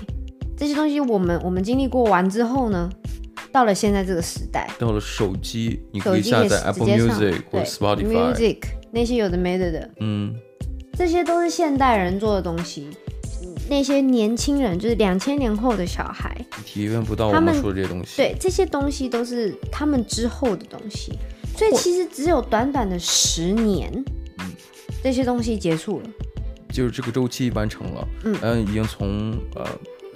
这些东西我们我们经历过完之后呢，到了现在这个时代，到了手机，你可以下载 Apple Music 或 Spotify Music 那些有的没的的，嗯，这些都是现代人做的东西。那些年轻人，就是两千年后的小孩，体验不到我们说的这些东西。对，这些东西都是他们之后的东西，所以其实只有短短的十年，嗯，这些东西结束了，就是这个周期完成了，嗯，嗯，已经从呃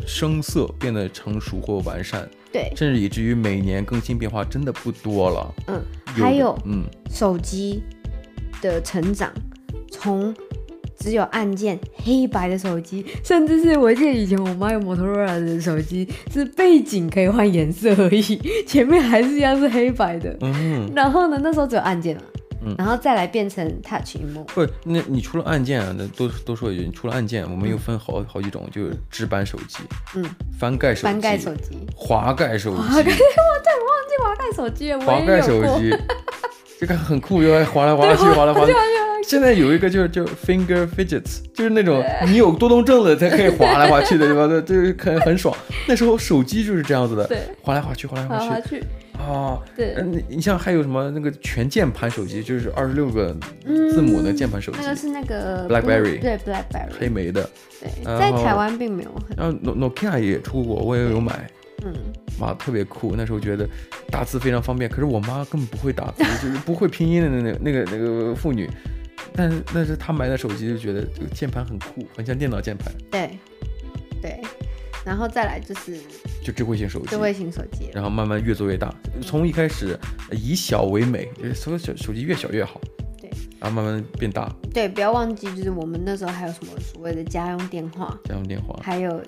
生涩变得成熟或完善，对，甚至以至于每年更新变化真的不多了，嗯，还有嗯手机的成长从。只有按键黑白的手机，甚至是我记得以前我妈有摩托罗拉的手机，是背景可以换颜色而已，前面还是一样是黑白的。嗯，然后呢，那时候只有按键了，嗯，然后再来变成 touch 屏幕。不，那你除了按键啊，那多多说一句，你除了按键，我们又分好好几种，就是直板手机，嗯，翻盖手机，翻盖手机，滑盖手机。我对，我忘记滑盖手机了，滑盖手机，这个很酷，又滑来滑去，滑来滑去。现在有一个就是叫 finger fidgets，就是那种你有多动症了才可以滑来滑去的，对吧？对，就是很很爽。那时候手机就是这样子的，对，滑来滑去，滑来滑去。滑去啊，对。你你像还有什么那个全键盘手机，就是二十六个字母的键盘手机，那个是那个 BlackBerry，对 BlackBerry，黑莓的。对，在台湾并没有很。然后 Nokia 也出过，我也有买。嗯，妈特别酷，那时候觉得打字非常方便。可是我妈根本不会打字，就是不会拼音的那个那个那个妇女。但是那是他买的手机，就觉得这个键盘很酷，很像电脑键盘。对，对，然后再来就是就智慧型手机，智慧型手机，然后慢慢越做越大，从一开始以小为美，就是所有小手机越小越好。对，然后慢慢变大。对，不要忘记，就是我们那时候还有什么所谓的家用电话，家用电话，还有。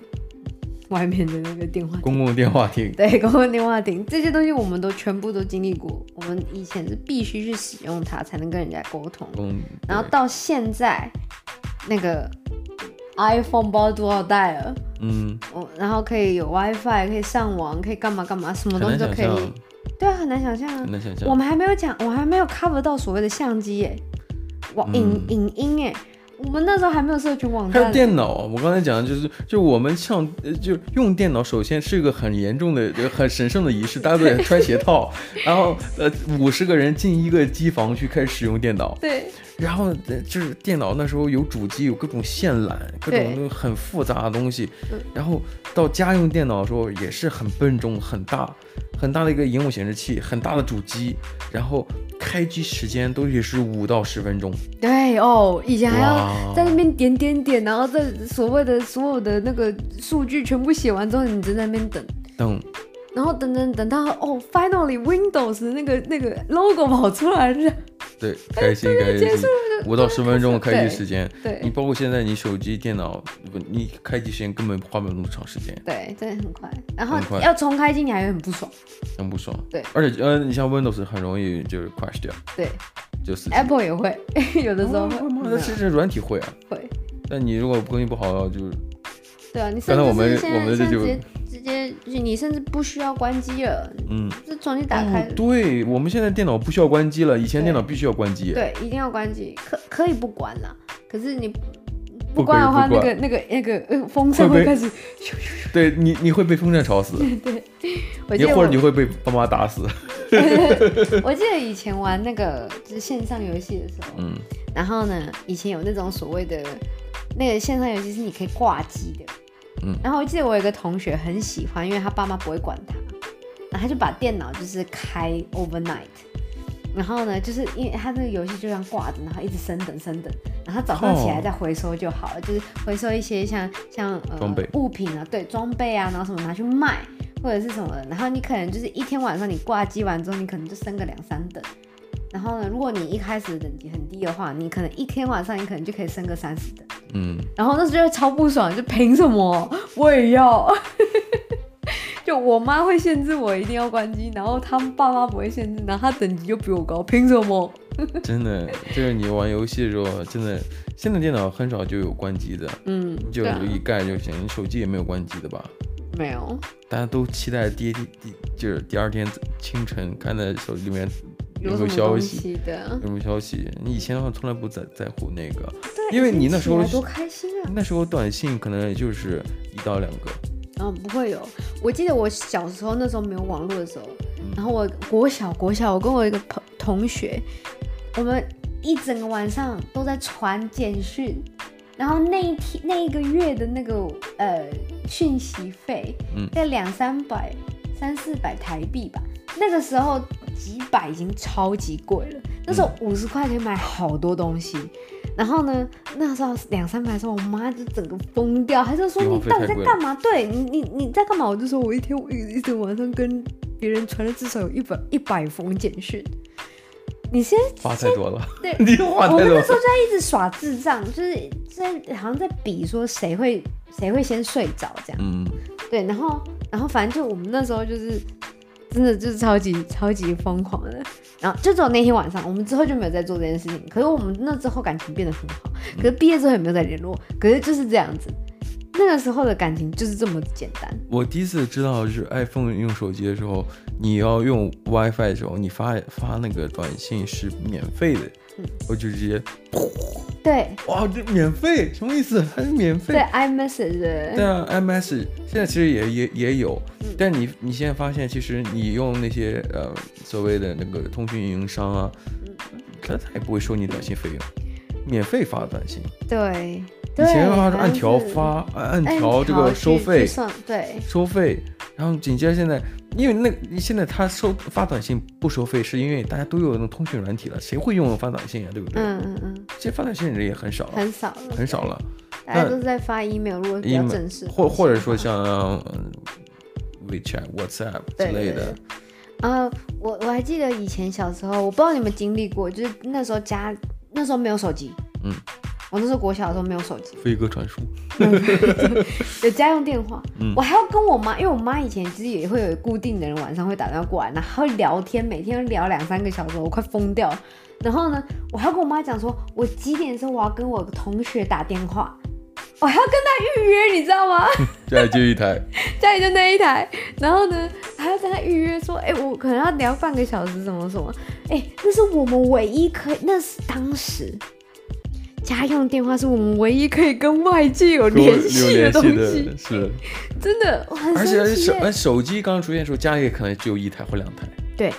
外面的那个电话，公共电话亭，对，公共电话亭。这些东西我们都全部都经历过。我们以前是必须去使用它才能跟人家沟通，嗯，然后到现在那个 iPhone 包多少代了，嗯，我然后可以有 WiFi，可以上网，可以干嘛干嘛，什么东西都可以。对啊，很难想象啊，很难想象。我们还没有讲，我还没有 cover 到所谓的相机耶，哇，影影音哎。我们那时候还没有社群网站，还有电脑。我刚才讲的就是，就我们像，就用电脑，首先是一个很严重的、很神圣的仪式，大家都得穿鞋套，然后呃，五十个人进一个机房去开始使用电脑。对。然后就是电脑那时候有主机，有各种线缆，各种很复杂的东西。然后到家用电脑的时候也是很笨重、很大、很大的一个荧幕显示器，很大的主机，然后。开机时间都也是五到十分钟。对哦，以前还要在那边点点点，然后在所谓的所有的那个数据全部写完之后，你就在那边等等，然后等等等到哦，finally Windows 那个那个 logo 跑出来了。对，开心开心。五到十分钟的开机时间，对，你包括现在你手机、电脑，你开机时间根本花不了那么长时间。对，真的很快。然后要重开机，你还会很不爽。很不爽。对，而且呃，你像 Windows 很容易就是 crash 掉。对，就是 Apple 也会，有的时候会。那其实软体会啊。会。但你如果更新不好，就。对啊，你刚才我们我们这就。你甚至不需要关机了，嗯，就重新打开。哦。对，我们现在电脑不需要关机了，以前电脑必须要关机。对，一定要关机，可可以不关啦。可是你不关的话，那个那个那个呃风扇会开始。对你你会被风扇吵死。对，你或者你会被爸妈打死。我记得以前玩那个就是线上游戏的时候，嗯，然后呢，以前有那种所谓的那个线上游戏是你可以挂机的。然后我记得我有一个同学很喜欢，因为他爸妈不会管他，然后他就把电脑就是开 overnight，然后呢，就是因为他这个游戏就这样挂着，然后一直升等升等，然后早上起来再回收就好了，就是回收一些像像呃物品啊，对，装备啊，然后什么拿去卖或者是什么。的，然后你可能就是一天晚上你挂机完之后，你可能就升个两三等。然后呢，如果你一开始等级很低的话，你可能一天晚上你可能就可以升个三十等。嗯。然后那时候就超不爽，就凭什么我也要？就我妈会限制我一定要关机，然后他爸妈不会限制，然后他等级就比我高，凭什么？真的，就是你玩游戏的时候，真的，现在电脑很少就有关机的，嗯，就一盖就行。你手机也没有关机的吧？没有。大家都期待第第第，就是第二天清晨看在手机里面有没有消息的，有没有消息？你以前的话从来不在在乎那个，对，因为你那时候多开心啊！那时候短信可能也就是一到两个。嗯，不会有。我记得我小时候那时候没有网络的时候，嗯、然后我国小国小，我跟我一个朋同学，我们一整个晚上都在传简讯，然后那一天那一个月的那个呃讯息费，嗯，在两三百、三四百台币吧。那个时候几百已经超级贵了，那时候五十块可以买好多东西。然后呢，那时候两三百的时候，我妈就整个疯掉，还是说你到底在干嘛？对你，你你在干嘛？我就说我一天我一一整晚上跟别人传了至少有一百一百封简讯。你先发太多了，对，你花太多了。我们那时候就在一直耍智障，就是在好像在比说谁会谁会先睡着这样。嗯，对，然后然后反正就我们那时候就是。真的就是超级超级疯狂的，然后就只有那天晚上，我们之后就没有再做这件事情。可是我们那之后感情变得很好，可是毕业之后也没有再联络。可是就是这样子，那个时候的感情就是这么简单。我第一次知道就是 iPhone 用手机的时候，你要用 WiFi 的时候，你发发那个短信是免费的。嗯、我就直接，对，哇，这免费什么意思？还是免费？对，iMessage。对啊，iMessage 现在其实也也也有，嗯、但你你现在发现，其实你用那些呃所谓的那个通讯运营商啊，他他也不会收你短信费用，免费发短信。对，以前的话是按条发，按按条这个收费，对，收费，然后紧接着现在。因为那现在他收发短信不收费，是因为大家都有那种通讯软体了，谁会用发短信啊？对不对？嗯嗯嗯。现在发短信的人也很少了，很少了，很少了。大家都是在发 email，如果比较正式，或或者说像 WeChat、WhatsApp 之类的。啊，我我还记得以前小时候，我不知道你们经历过，就是那时候家那时候没有手机，嗯。我那时候国小的时候没有手机，飞鸽传书，有家用电话，嗯、我还要跟我妈，因为我妈以前其实也会有固定的人晚上会打电话过来，然后聊天，每天聊两三个小时，我快疯掉。然后呢，我还要跟我妈讲说，我几点的时候我要跟我同学打电话，我还要跟他预约，你知道吗？家里就一台，家里就那一台，然后呢，还要跟他预约说，哎、欸，我可能要聊半个小时，什么什么，哎、欸，那是我们唯一可以，那是当时。家用电话是我们唯一可以跟外界有联系的东西，是，真的。而且手手机刚刚出现的时候，家里可能只有一台或两台。对，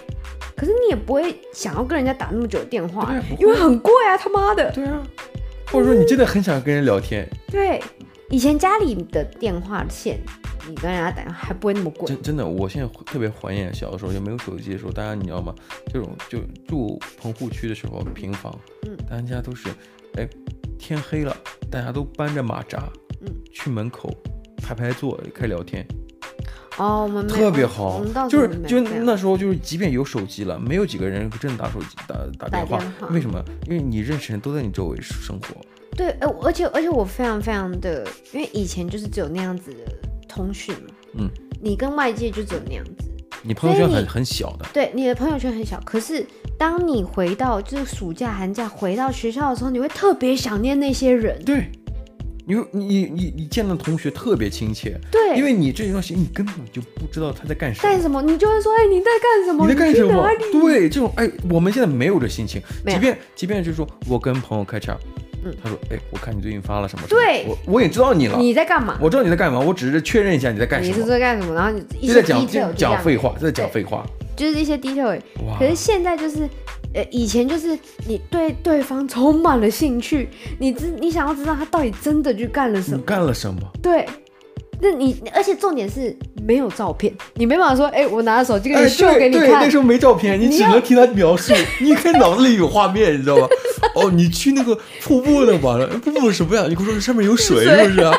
可是你也不会想要跟人家打那么久的电话，因为很贵啊，他妈的。对啊，或者说你真的很想跟人聊天。对，以前家里的电话线，你跟人家打还不会那么贵。真真的，我现在特别怀念小的时候，就没有手机的时候，大家你知道吗？这种就住棚户区的时候，平房，嗯，大家都是。哎，天黑了，大家都搬着马扎，嗯，去门口排排坐，开聊天。哦，我们特别好，就是就那时候就是，即便有手机了，没有几个人真的打手机打打电话。为什么？因为你认识人都在你周围生活。对，哎，而且而且我非常非常的，因为以前就是只有那样子的通讯嘛，嗯，你跟外界就只有那样子。你朋友圈很很小的，对，你的朋友圈很小。可是当你回到就是暑假寒假回到学校的时候，你会特别想念那些人。对，你你你你见到同学特别亲切。对，因为你这段时间你根本就不知道他在干什么。干什么？你就会说，哎，你在干什么？你在干什么？对，这种哎，我们现在没有这心情。即便即便就是说我跟朋友开车。他说：“哎，我看你最近发了什么？对，我我也知道你了。你在干嘛？我知道你在干嘛，我只是确认一下你在干什么。你是在干什么？然后你一直在讲讲废话，在讲废话，就是一些 detail。可是现在就是，呃，以前就是你对对方充满了兴趣，你知你想要知道他到底真的去干了什么？干了什么？对。”那你，而且重点是没有照片，你没办法说，哎、欸，我拿着手机给你秀给你看。对，那时候没照片，你只能听他描述，你可以脑子里有画面，你知道吗？哦，你去那个瀑布那完了，瀑布什么呀？你跟我说上面有水，是不是啊？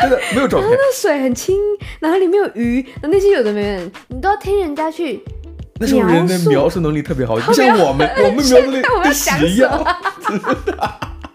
真的没有照片。那水很清，然后里面有鱼，那些有的没的，你都要听人家去。那时候人的描述能力特别好，不像我们，我们描述力跟屎一样。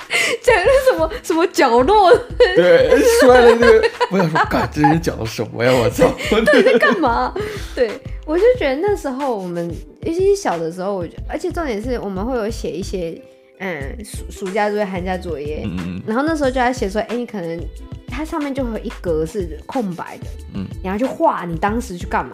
讲的什么什么角落？对，摔了那个，我想说，干，这人讲的什么呀？我操，到底在干嘛？对，我就觉得那时候我们尤其是小的时候，我觉得，而且重点是我们会有写一些，嗯，暑暑假作业、寒假作业，嗯，然后那时候就在写说，哎，你可能它上面就会有一格是空白的，嗯，你要去画你当时去干嘛。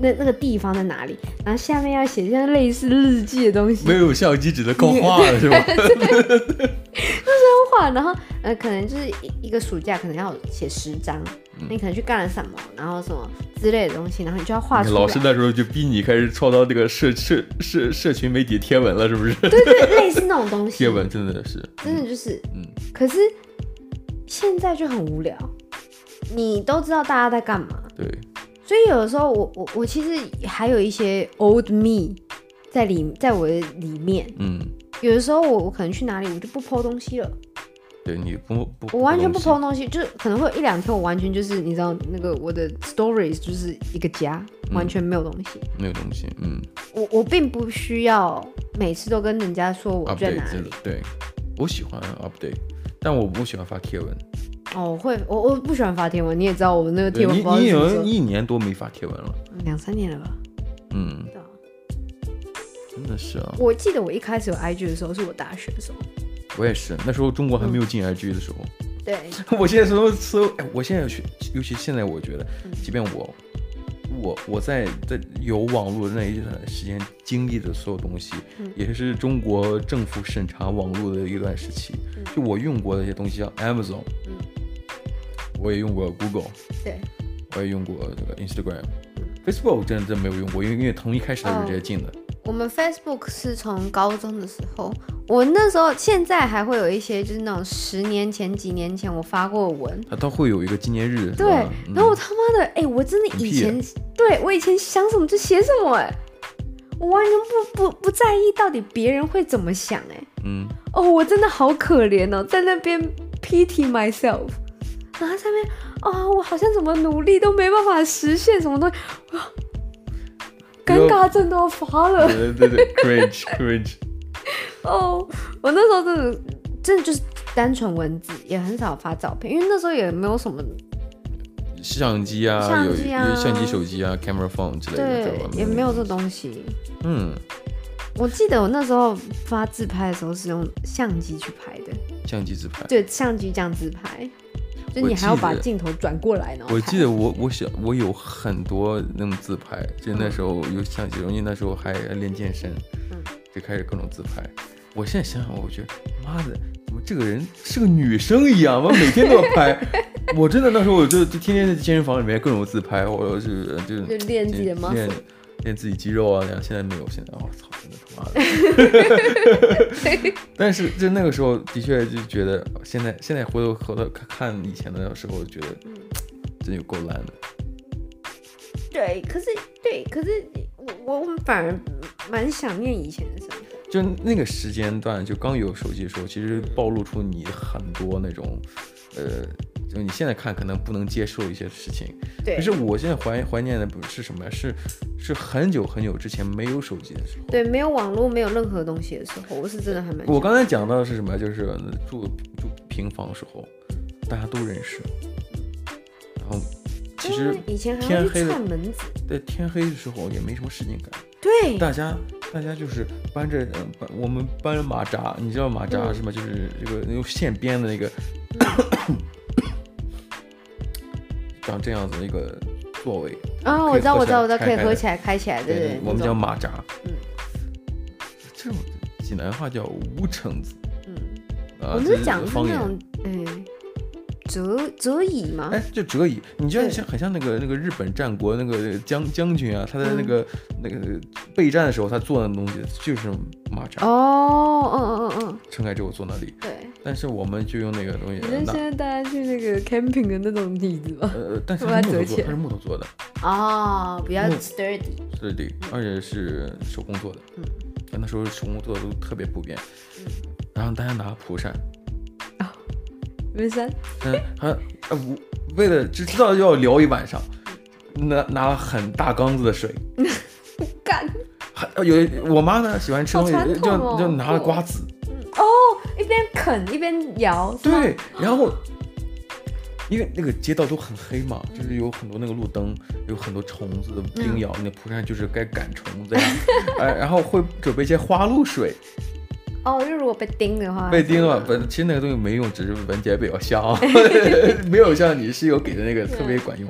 那那个地方在哪里？然后下面要写像类似日记的东西。没有相机，只能靠画了，是吧？那时候画，然后呃，可能就是一一个暑假，可能要写十张，嗯、你可能去干了什么，然后什么之类的东西，然后你就要画出来。老师那时候就逼你开始创造这个社社社社群媒体贴文了，是不是？对对，类似那种东西。贴文真的是，真的就是，嗯。可是现在就很无聊，你都知道大家在干嘛。对。所以有的时候我，我我我其实还有一些 old me 在里，在我的里面。嗯，有的时候我我可能去哪里，我就不 po 东西了。对，你不不，我完全不 po 东西，就是可能会有一两天，我完全就是你知道那个我的 stories 就是一个家，嗯、完全没有东西。没有东西，嗯。我我并不需要每次都跟人家说我在哪里。对，我喜欢 update，但我不喜欢发贴文。哦，会，我我不喜欢发贴文，你也知道我那个贴文。你你有一年多没发贴文了，两三年了吧？嗯，真的是啊。我记得我一开始有 IG 的时候，是我大学的时候。我也是，那时候中国还没有进 IG 的时候。嗯、对。我现在搜搜，哎，我现在学，尤其现在，我觉得，即便我。我我在在有网络的那一段时间经历的所有东西，嗯、也是中国政府审查网络的一段时期。嗯、就我用过的一些东西，像 Amazon，嗯，我也用过 Google，对，我也用过这个 Instagram，Facebook、嗯、真的真没有用过，因为因为从一开始它是直接进的。哦我们 Facebook 是从高中的时候，我那时候现在还会有一些，就是那种十年前、几年前我发过的文，它都会有一个纪念日。对，嗯、然后我他妈的，哎、欸，我真的以前，对我以前想什么就写什么，哎，我完全不不不在意到底别人会怎么想，哎，嗯，哦，我真的好可怜哦，在那边 pity myself，然后上面，啊、哦，我好像怎么努力都没办法实现什么东西，尴尬症都要发了，对对对，cringe cringe。哦，我那时候真的真的就是单纯文字，也很少发照片，因为那时候也没有什么相机啊，相机啊，相机手机啊，camera phone 之类的，对，也没有这东西。嗯，我记得我那时候发自拍的时候是用相机去拍的，相机自拍，对，相机这样自拍。就你还要把镜头转过来呢。我记得我我小我有很多那种自拍，就那时候有相机，因为那时候还练健身，嗯，就开始各种自拍。我现在想想，我觉得妈的，怎么这个人是个女生一样？我每天都要拍。我真的那时候我就就天天在健身房里面各种自拍，或者是就就练自己的 muscle 练自己肌肉啊，那样现在没有，现在我、哦、操，真的他妈的！但是就那个时候，的确就觉得，现在现在回头回头看看以前的时候，觉得真有够烂的。对，可是对，可是我我反而蛮想念以前的生活。就那个时间段，就刚有手机的时候，其实暴露出你很多那种，呃。就你现在看可能不能接受一些事情，对。可是我现在怀怀念的不是什么呀？是是很久很久之前没有手机的时候，对，没有网络，没有任何东西的时候，我是真的还蛮。我刚才讲到的是什么？就是住住平房的时候，大家都认识，然后其实以前天黑串门子，对，天黑的时候也没什么事情干，对，大家大家就是搬着嗯搬我们搬着马扎，你知道马扎是吗？就是这个用线编的那个。像这样子一个座位啊，我知道，我知道，我知道，可以合起来、开起来，对对。我们叫马扎，嗯，这种济南话叫无绳子，嗯，我们是讲的是那种，嗯，折折椅吗？哎，就折椅，你就像很像那个那个日本战国那个将将军啊，他在那个那个备战的时候，他坐的东西就是马扎。哦，嗯嗯嗯嗯，撑开之后坐那里，对。但是我们就用那个东西。你是现在大家去那个 camping 的那种椅子吗？呃，但是它是木头做，它是木头做的。哦，比较 sturdy。sturdy，而且是手工做的。嗯。那时候手工做的都特别普遍。嗯。然后大家拿蒲扇。啊。没扇。嗯，还呃，我为了只知道要聊一晚上，拿拿了很大缸子的水。干。还有我妈呢，喜欢吃东西，就就拿了瓜子。哦，一边边啃一边摇。对，然后因为那个街道都很黑嘛，就是有很多那个路灯，有很多虫子的叮咬，那蒲扇就是该赶虫子呀。哎，然后会准备一些花露水。哦，就如果被叮的话，被叮了，不，其实那个东西没用，只是闻起来比较香，没有像你室友给的那个特别管用，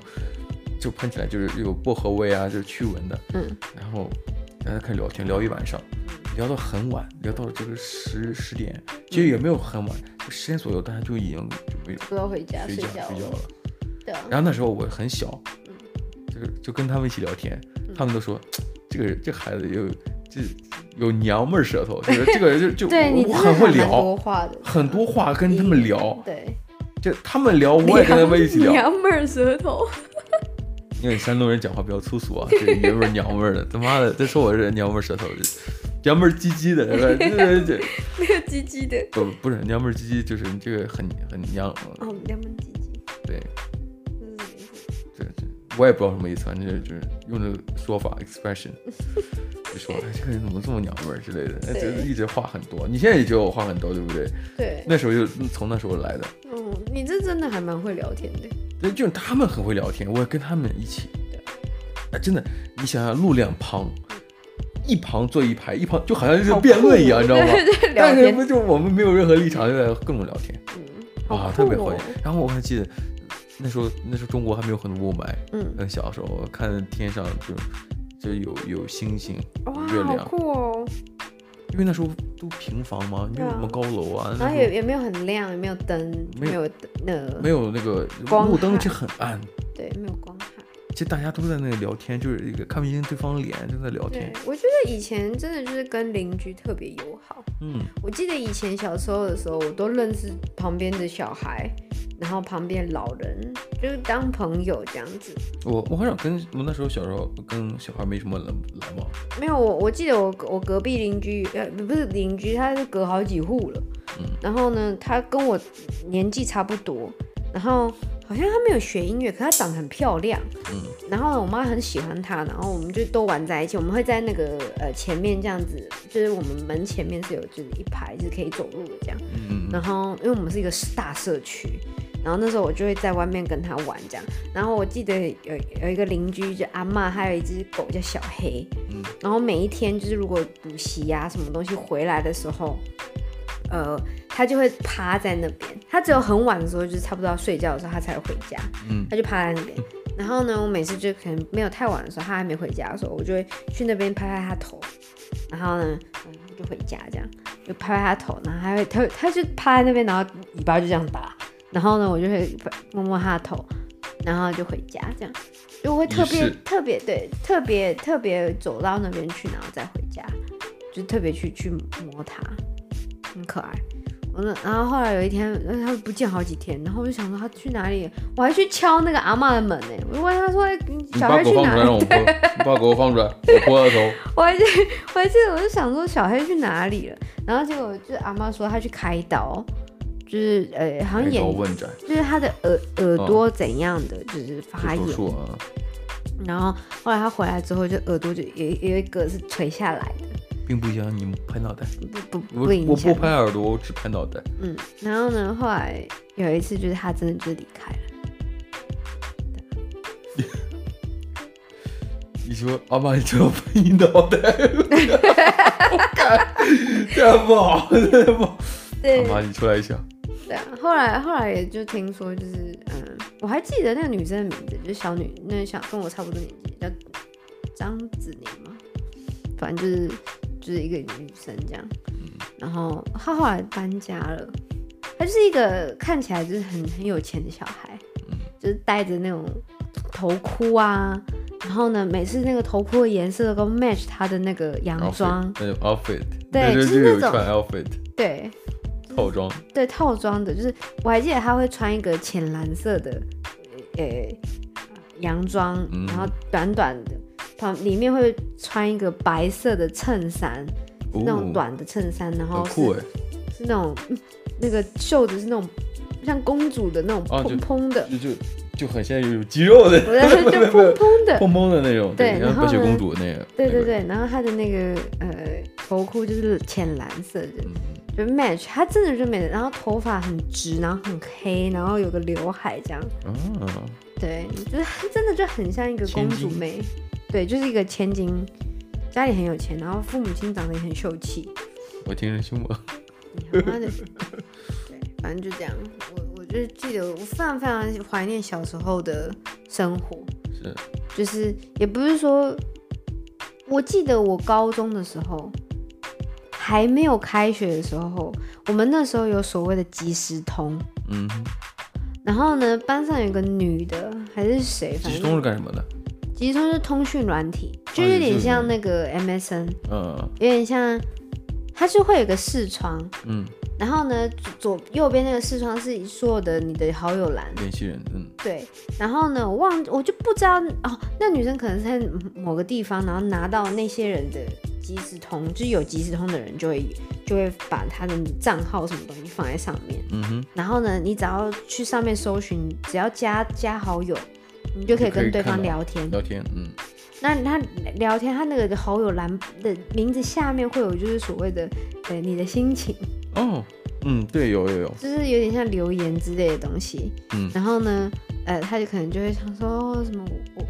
就喷起来就是有薄荷味啊，就是驱蚊的。嗯，然后大家开始聊天，聊一晚上，聊到很晚，聊到了这个十十点，其实也没有很晚，就十点左右，大家就已经准备都要回家睡觉睡觉了。对。然后那时候我很小，就是就跟他们一起聊天，他们都说这个这孩子有这。有娘们儿舌头，就是这个人就就 我很会聊，很多话跟他们聊，对，就他们聊，我也跟他们一起聊。娘们儿舌头，因为山东人讲话比较粗俗啊，这爷们儿娘们儿的，他妈的，再说我是娘们儿舌头，娘们儿唧唧的，对对对对，没有唧唧的，不不是娘们儿唧唧，就是这个很很娘。哦，娘们儿唧唧，对，对对，我也不知道什么意思，反正就是用这个说法 expression 就。说这个人怎么这么娘们儿之类的，哎，就是一直话很多。你现在也觉得我话很多，对不对？对。那时候就从那时候来的。嗯，你这真的还蛮会聊天的。对，就他们很会聊天，我也跟他们一起。对。哎，真的，你想想，路两旁，一旁坐一排，一旁就好像就是辩论一样，你知道吗？对对。但是不就我们没有任何立场，就在各种聊天。嗯。啊，特别欢迎。然后我还记得那时候，那时候中国还没有很多雾霾。嗯。很小时候，看天上就。就有有星星，月亮，好酷哦！因为那时候都平房吗，没有什么高楼啊，然后也也没有很亮，也没有灯，没有那没有那个路灯，就很暗，对，没有光害。其实大家都在那里聊天，就是一个看不见对方脸，就在聊天。我觉得以前真的就是跟邻居特别友好。嗯，我记得以前小时候的时候，我都认识旁边的小孩。然后旁边老人就是当朋友这样子。我我好像跟我那时候小时候跟小孩没什么来来往。没有，我我记得我我隔壁邻居呃不是邻居，他是隔好几户了。嗯。然后呢，他跟我年纪差不多，然后好像他没有学音乐，可他长得很漂亮。嗯。然后我妈很喜欢他，然后我们就都玩在一起。我们会在那个呃前面这样子，就是我们门前面是有就是一排是可以走路的这样。嗯。然后因为我们是一个大社区。然后那时候我就会在外面跟他玩这样，然后我记得有有一个邻居就阿妈，还有一只狗叫小黑，嗯，然后每一天就是如果补习呀什么东西回来的时候，呃，它就会趴在那边，它只有很晚的时候就是差不多要睡觉的时候它才会回家，嗯，他就趴在那边，然后呢，我每次就可能没有太晚的时候，他还没回家的时候，我就会去那边拍拍他头，然后呢，嗯，就回家这样，就拍拍他头，然后他会他他就趴在那边，然后尾巴就这样打。然后呢，我就会摸摸他的头，然后就回家，这样就会特别特别对，特别特别走到那边去，然后再回家，就特别去去摸它，很可爱。我呢，然后后来有一天，他不见好几天，然后我就想说他去哪里，我还去敲那个阿妈的门呢。我就问他说：“小黑去哪里？”你把狗放出来，我拨他头。我还记，我还记得，我就想说小黑去哪里了，然后结果就是阿妈说他去开刀。就是呃，好像眼，就是他的耳耳朵怎样的，就是发炎。然后后来他回来之后，就耳朵就有有一个是垂下来的，并不影响你拍脑袋。不不不影响。我不拍耳朵，我只拍脑袋。嗯，然后呢，后来有一次，就是他真的就离开了。你说阿妈，你这样拍你脑袋，这样不好，这样不好。对，阿妈，你出来一下。对啊，后来后来也就听说，就是嗯，我还记得那个女生的名字，就是小女，那小跟我差不多年纪，叫张子宁嘛，反正就是就是一个女生这样。然后她后来搬家了，她就是一个看起来就是很很有钱的小孩，就是戴着那种头箍啊，然后呢，每次那个头箍的颜色都 match 她的那个洋装，那种 outfit，对，就是那种 outfit，对。套装。对套装的，就是我还记得他会穿一个浅蓝色的呃、欸、洋装，嗯、然后短短的，旁里面会穿一个白色的衬衫，哦、那种短的衬衫，然后是酷是那种那个袖子是那种像公主的那种蓬蓬的，就就就很像有肌肉的，就 蓬蓬的。蓬蓬的那种，对，像白雪公主那个，对对对，然后他的那个呃头箍就是浅蓝色的。match，她真的就美，然后头发很直，然后很黑，然后有个刘海这样。哦。对，就是真的就很像一个公主妹。对，就是一个千金，家里很有钱，然后父母亲长得也很秀气。我听人说过。对，反正就这样。我我就记得，我非常非常怀念小时候的生活。是。就是也不是说，我记得我高中的时候。还没有开学的时候，我们那时候有所谓的即时通，嗯，然后呢，班上有个女的还是谁？即时通是干什么的？即时通是通讯软体，就有点像那个 MSN，嗯，有点像，它就会有个视窗，嗯，然后呢，左右边那个视窗是所有的你的好友栏，联系人，嗯，对，然后呢，我忘，我就不知道哦，那女生可能是在某个地方，然后拿到那些人的。即时通就是有即时通的人就会就会把他的账号什么东西放在上面，嗯哼，然后呢，你只要去上面搜寻，只要加加好友，你就可以跟对方聊天。聊天，嗯。那他聊天，他那个好友栏的名字下面会有就是所谓的呃你的心情。哦，嗯，对，有有有，就是有点像留言之类的东西。嗯，然后呢，呃，他就可能就会想说、哦、什么我。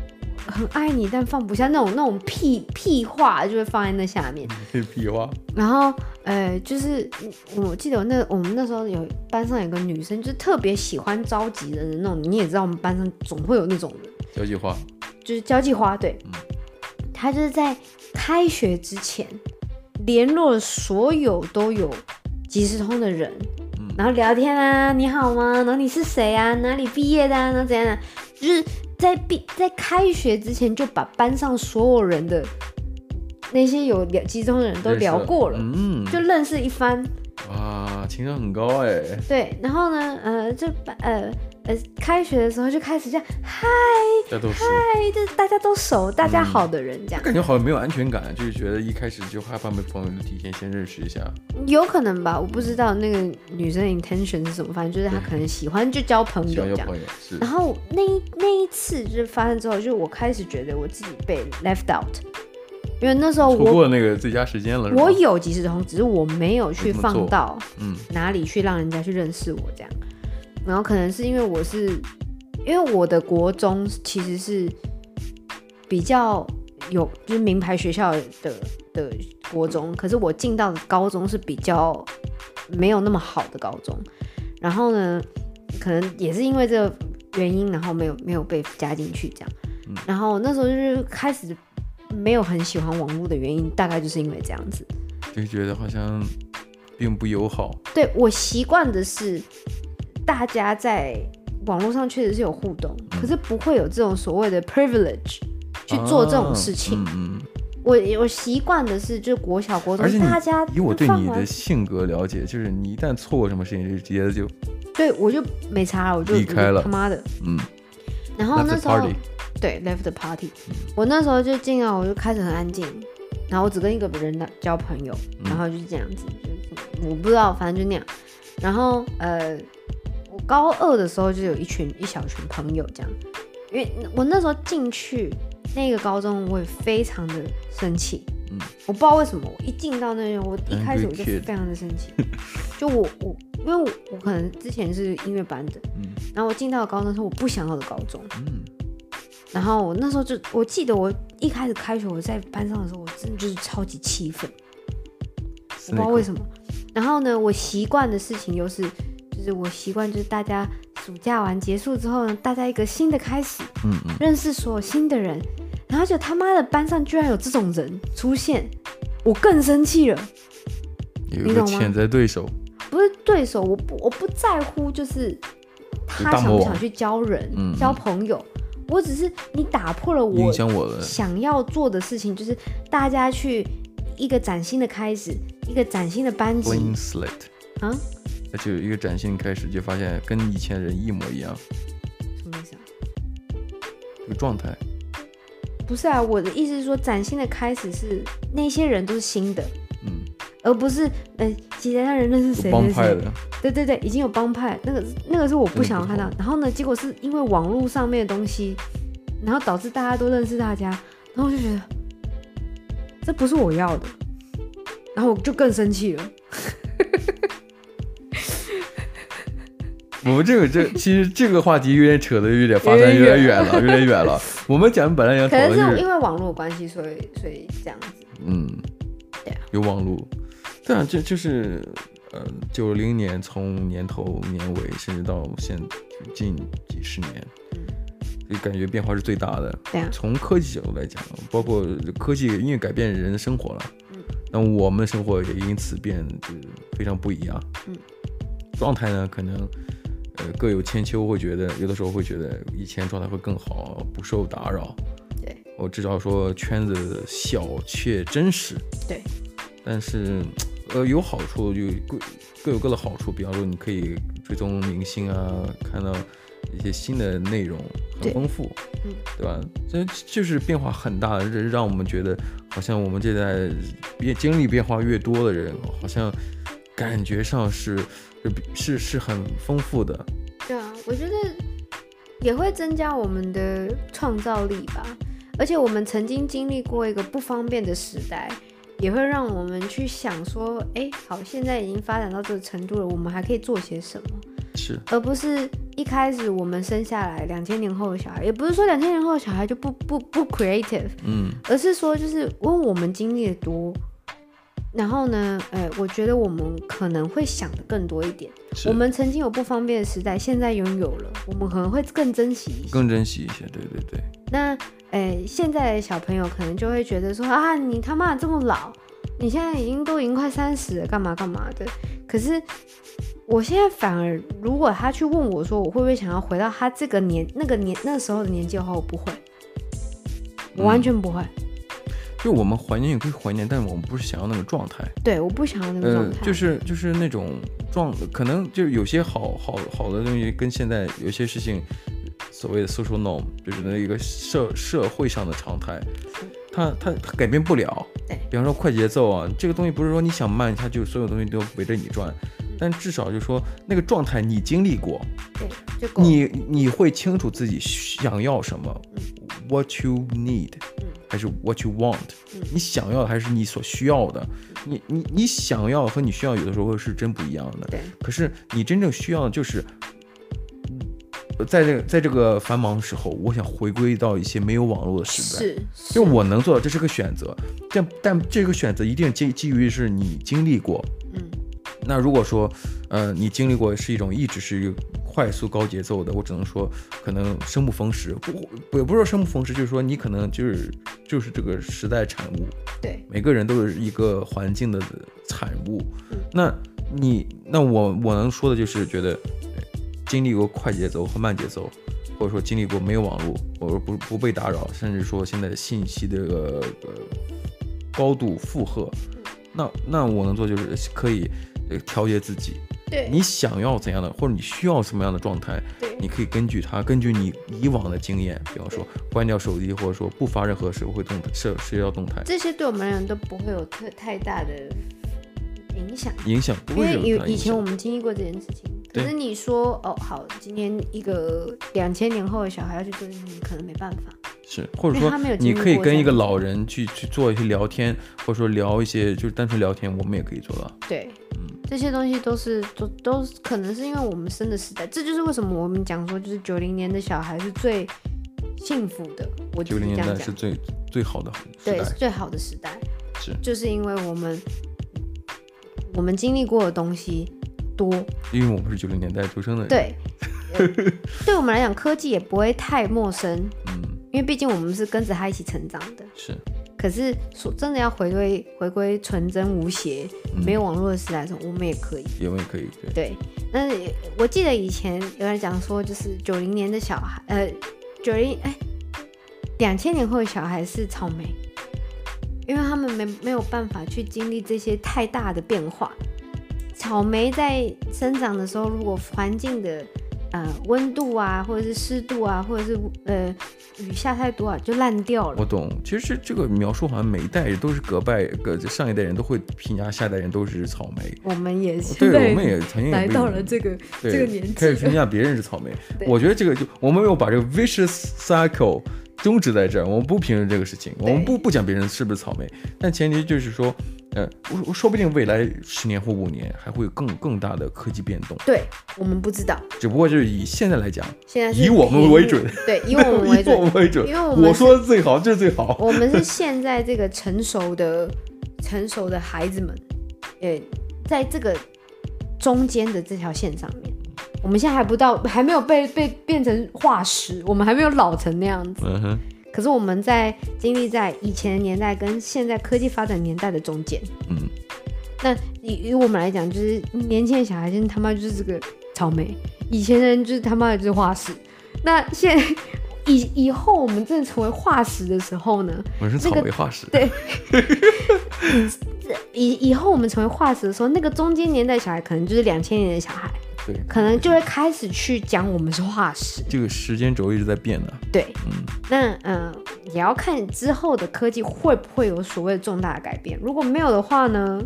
很爱你，但放不下那种那种屁屁话，就会放在那下面。屁 屁话。然后，呃，就是我记得我那我们那时候有班上有个女生，就是特别喜欢着急的那种。你也知道，我们班上总会有那种人。交际花。就是交际花，对。嗯。她就是在开学之前联络了所有都有即时通的人，嗯，然后聊天啊，你好吗？然后你是谁啊？哪里毕业的啊？那怎样的？就是。在毕在开学之前就把班上所有人的那些有聊集中的人都聊过了，嗯，就认识一番。哇，情商很高哎。对，然后呢，呃，就呃呃，开学的时候就开始这样，嗨，嗨，就是大家都熟，大家好的人这样。感觉好像没有安全感，就是觉得一开始就害怕没朋友就提前先认识一下。有可能吧，我不知道那个女生 intention 是什么，反正就是她可能喜欢就交朋友这样。然后那一那一次就是发生之后，就是我开始觉得我自己被 left out，因为那时候我错过那个最佳时间了。我有即时通，只是我没有去放到嗯哪里去让人家去认识我这样。然后可能是因为我是，因为我的国中其实是比较有就是名牌学校的的国中，可是我进到的高中是比较没有那么好的高中。然后呢，可能也是因为这个原因，然后没有没有被加进去这样。然后那时候就是开始没有很喜欢网络的原因，大概就是因为这样子，就觉得好像并不友好。对，我习惯的是。大家在网络上确实是有互动，嗯，可是不会有这种所谓的 privilege 去做这种事情。啊、嗯，嗯，我我习惯的是，就是国小国中，大家以我对你的性格了解，就是你一旦错过什么事情，就直接就对我就没差了，我就离开了。他妈的，嗯。然后那时候对 left the party，嗯，我那时候就进了，我就开始很安静，然后我只跟一个人交朋友，然后就是这样子，就是我不知道，反正就那样。然后呃。高二的时候就有一群一小群朋友这样，因为我那时候进去那个高中，我也非常的生气。嗯，我不知道为什么，我一进到那边，我一开始我就非常的生气。就我我，因为我我可能之前是音乐班的，嗯，然后我进到高中是我不想要的高中，嗯，然后我那时候就我记得我一开始开学我在班上的时候，我真的就是超级气愤，我不知道为什么。然后呢，我习惯的事情又是。就是我习惯，就是大家暑假完结束之后呢，大家一个新的开始，嗯嗯，认识所有新的人，然后就他妈的班上居然有这种人出现，我更生气了。有一个潜在对手，不是对手，我不我不在乎，就是他想不想去交人、嗯、交朋友，我只是你打破了我想要做的事情，就是大家去一个崭新的开始，一个崭新的班级。啊？那就有一个崭新开始，就发现跟以前人一模一样。什么意思啊？这个状态。不是啊，我的意思是说，崭新的开始是那些人都是新的，嗯，而不是呃其他人认识谁帮派的。对对对，已经有帮派，那个那个是我不想要看到。然后呢，结果是因为网络上面的东西，然后导致大家都认识大家，然后我就觉得这不是我要的，然后我就更生气了。我们这个这其实这个话题有点扯的有点发展有点远了，有点远了。我们讲本来要讨论，可能是因为网络关系，所以所以这样子。嗯，对啊，有网络，对啊，这就是呃九零年从年头年尾，甚至到现近几十年。就感觉变化是最大的。对啊，从科技角度来讲，包括科技因为改变人的生活了，嗯，那我们的生活也因此变得非常不一样。嗯，状态呢，可能呃各有千秋，会觉得有的时候会觉得以前状态会更好，不受打扰。对，我至少说圈子小却真实。对，但是呃有好处就各各有各的好处，比方说你可以追踪明星啊，看到。一些新的内容很丰富，嗯，对吧？这就是变化很大的，让我们觉得好像我们这代变经历变化越多的人，好像感觉上是是是很丰富的。对啊，我觉得也会增加我们的创造力吧。而且我们曾经经历过一个不方便的时代，也会让我们去想说，哎，好，现在已经发展到这个程度了，我们还可以做些什么？是，而不是。一开始我们生下来，两千年后的小孩，也不是说两千年后的小孩就不不不 creative，嗯，而是说就是因为我们经历的多，然后呢，呃，我觉得我们可能会想的更多一点。我们曾经有不方便的时代，现在拥有了，我们可能会更珍惜一些，更珍惜一些，对对对。那，呃，现在的小朋友可能就会觉得说啊，你他妈这么老，你现在已经都已经快三十了，干嘛干嘛的，可是。我现在反而，如果他去问我说，我会不会想要回到他这个年、那个年、那时候的年纪的话，我不会，我完全不会。嗯、就我们怀念也可以怀念，但是我们不是想要那个状态。对，我不想要那个状态。呃、就是就是那种状，可能就有些好好好的东西，跟现在有些事情，所谓的 social norm，就是那一个社社会上的常态，它它它改变不了。对，比方说快节奏啊，这个东西不是说你想慢，它就所有东西都围着你转。但至少就是说，那个状态你经历过，对，你你会清楚自己想要什么，嗯，what you need，嗯，还是 what you want，嗯，你想要的还是你所需要的，你你你想要和你需要有的时候是真不一样的，对。可是你真正需要的就是，在这个在这个繁忙的时候，我想回归到一些没有网络的时代，是，是。就我能做到，这是个选择，但但这个选择一定基基于是你经历过，嗯。那如果说，呃，你经历过是一种一直是快速高节奏的，我只能说可能生不逢时，不也不是说生不逢时，就是说你可能就是就是这个时代产物。对，每个人都是一个环境的产物。嗯、那你那我我能说的就是觉得，经历过快节奏和慢节奏，或者说经历过没有网络，或者不不被打扰，甚至说现在的信息的、这个、呃高度负荷，那那我能做就是可以。调节自己，对，你想要怎样的，或者你需要什么样的状态，对，你可以根据它，根据你以往的经验，比方说关掉手机，或者说不发任何社会动态、社社交动态，这些对我们人都不会有特太大的影响，影响不会有，因为以前我们经历过这件事情。可是你说哦，好，今天一个两千年后的小孩要去做这件事情，可能没办法。是，或者说你可以跟一个老人去去做一些聊天，或者说聊一些就是单纯聊天，我们也可以做到。对，嗯，这些东西都是都都可能是因为我们生的时代，这就是为什么我们讲说就是九零年的小孩是最幸福的。我九零年代是最最好的时代，对，最好的时代是，就是因为我们我们经历过的东西。多，因为我们是九零年代出生的人，对，呃、对我们来讲，科技也不会太陌生，嗯，因为毕竟我们是跟着他一起成长的，是。可是说真的，要回归回归纯真无邪、嗯、没有网络的时代的时候，我们也可以，我们也可以，对。对，那我记得以前有人讲说，就是九零年的小孩，呃，九零哎，两千年后的小孩是草莓，因为他们没没有办法去经历这些太大的变化。草莓在生长的时候，如果环境的呃温度啊，或者是湿度啊，或者是呃雨下太多啊，就烂掉了。我懂，其实这个描述好像每一代人都是隔代，隔上一代人都会评价下一代人都是草莓。我们也是，对，我们也曾经来到了这个这个年纪，开始评价别人是草莓。我觉得这个就我们没有把这个 vicious cycle 终止在这儿，我们不评论这个事情，我们不不讲别人是不是草莓，但前提就是说。呃，我我说不定未来十年或五年还会有更更大的科技变动。对，我们不知道。只不过就是以现在来讲，现在以我们为准。对，以我们 为准。以我们为准。因为我我说的最好就是最好。我们是现在这个成熟的成熟的孩子们，诶，在这个中间的这条线上面。我们现在还不到，还没有被被变成化石，我们还没有老成那样子。嗯哼。可是我们在经历在以前的年代跟现在科技发展年代的中间。嗯。那以以我们来讲，就是年轻的小孩，真他妈就是这个草莓；以前的人就是他妈的就是化石。那现以以后我们真的成为化石的时候呢？我们是草莓化石。那个、对。以以后我们成为化石的时候，那个中间年代小孩可能就是两千年的小孩。对，可能就会开始去讲我们是化石。这个时间轴一直在变的。对，嗯，那嗯、呃，也要看之后的科技会不会有所谓的重大的改变。如果没有的话呢，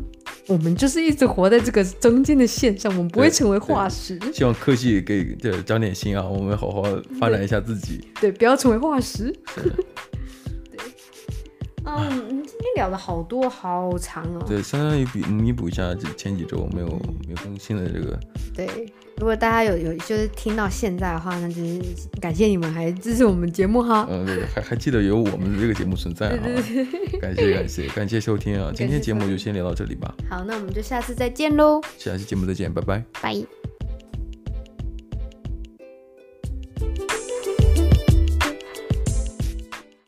我们就是一直活在这个中间的线上，我们不会成为化石。希望科技给对长点心啊，我们好好发展一下自己。对，对，不要成为化石。嗯，今天聊了好多，好长哦。对，相当于比弥补一下这前几周没有没有更新的这个。对，如果大家有有就是听到现在的话，那就是感谢你们还支持我们节目哈。嗯，对，还还记得有我们这个节目存在哈。感谢感谢感谢收听啊！今天节目就先聊到这里吧。好，那我们就下次再见喽。下期节目再见，拜拜。拜。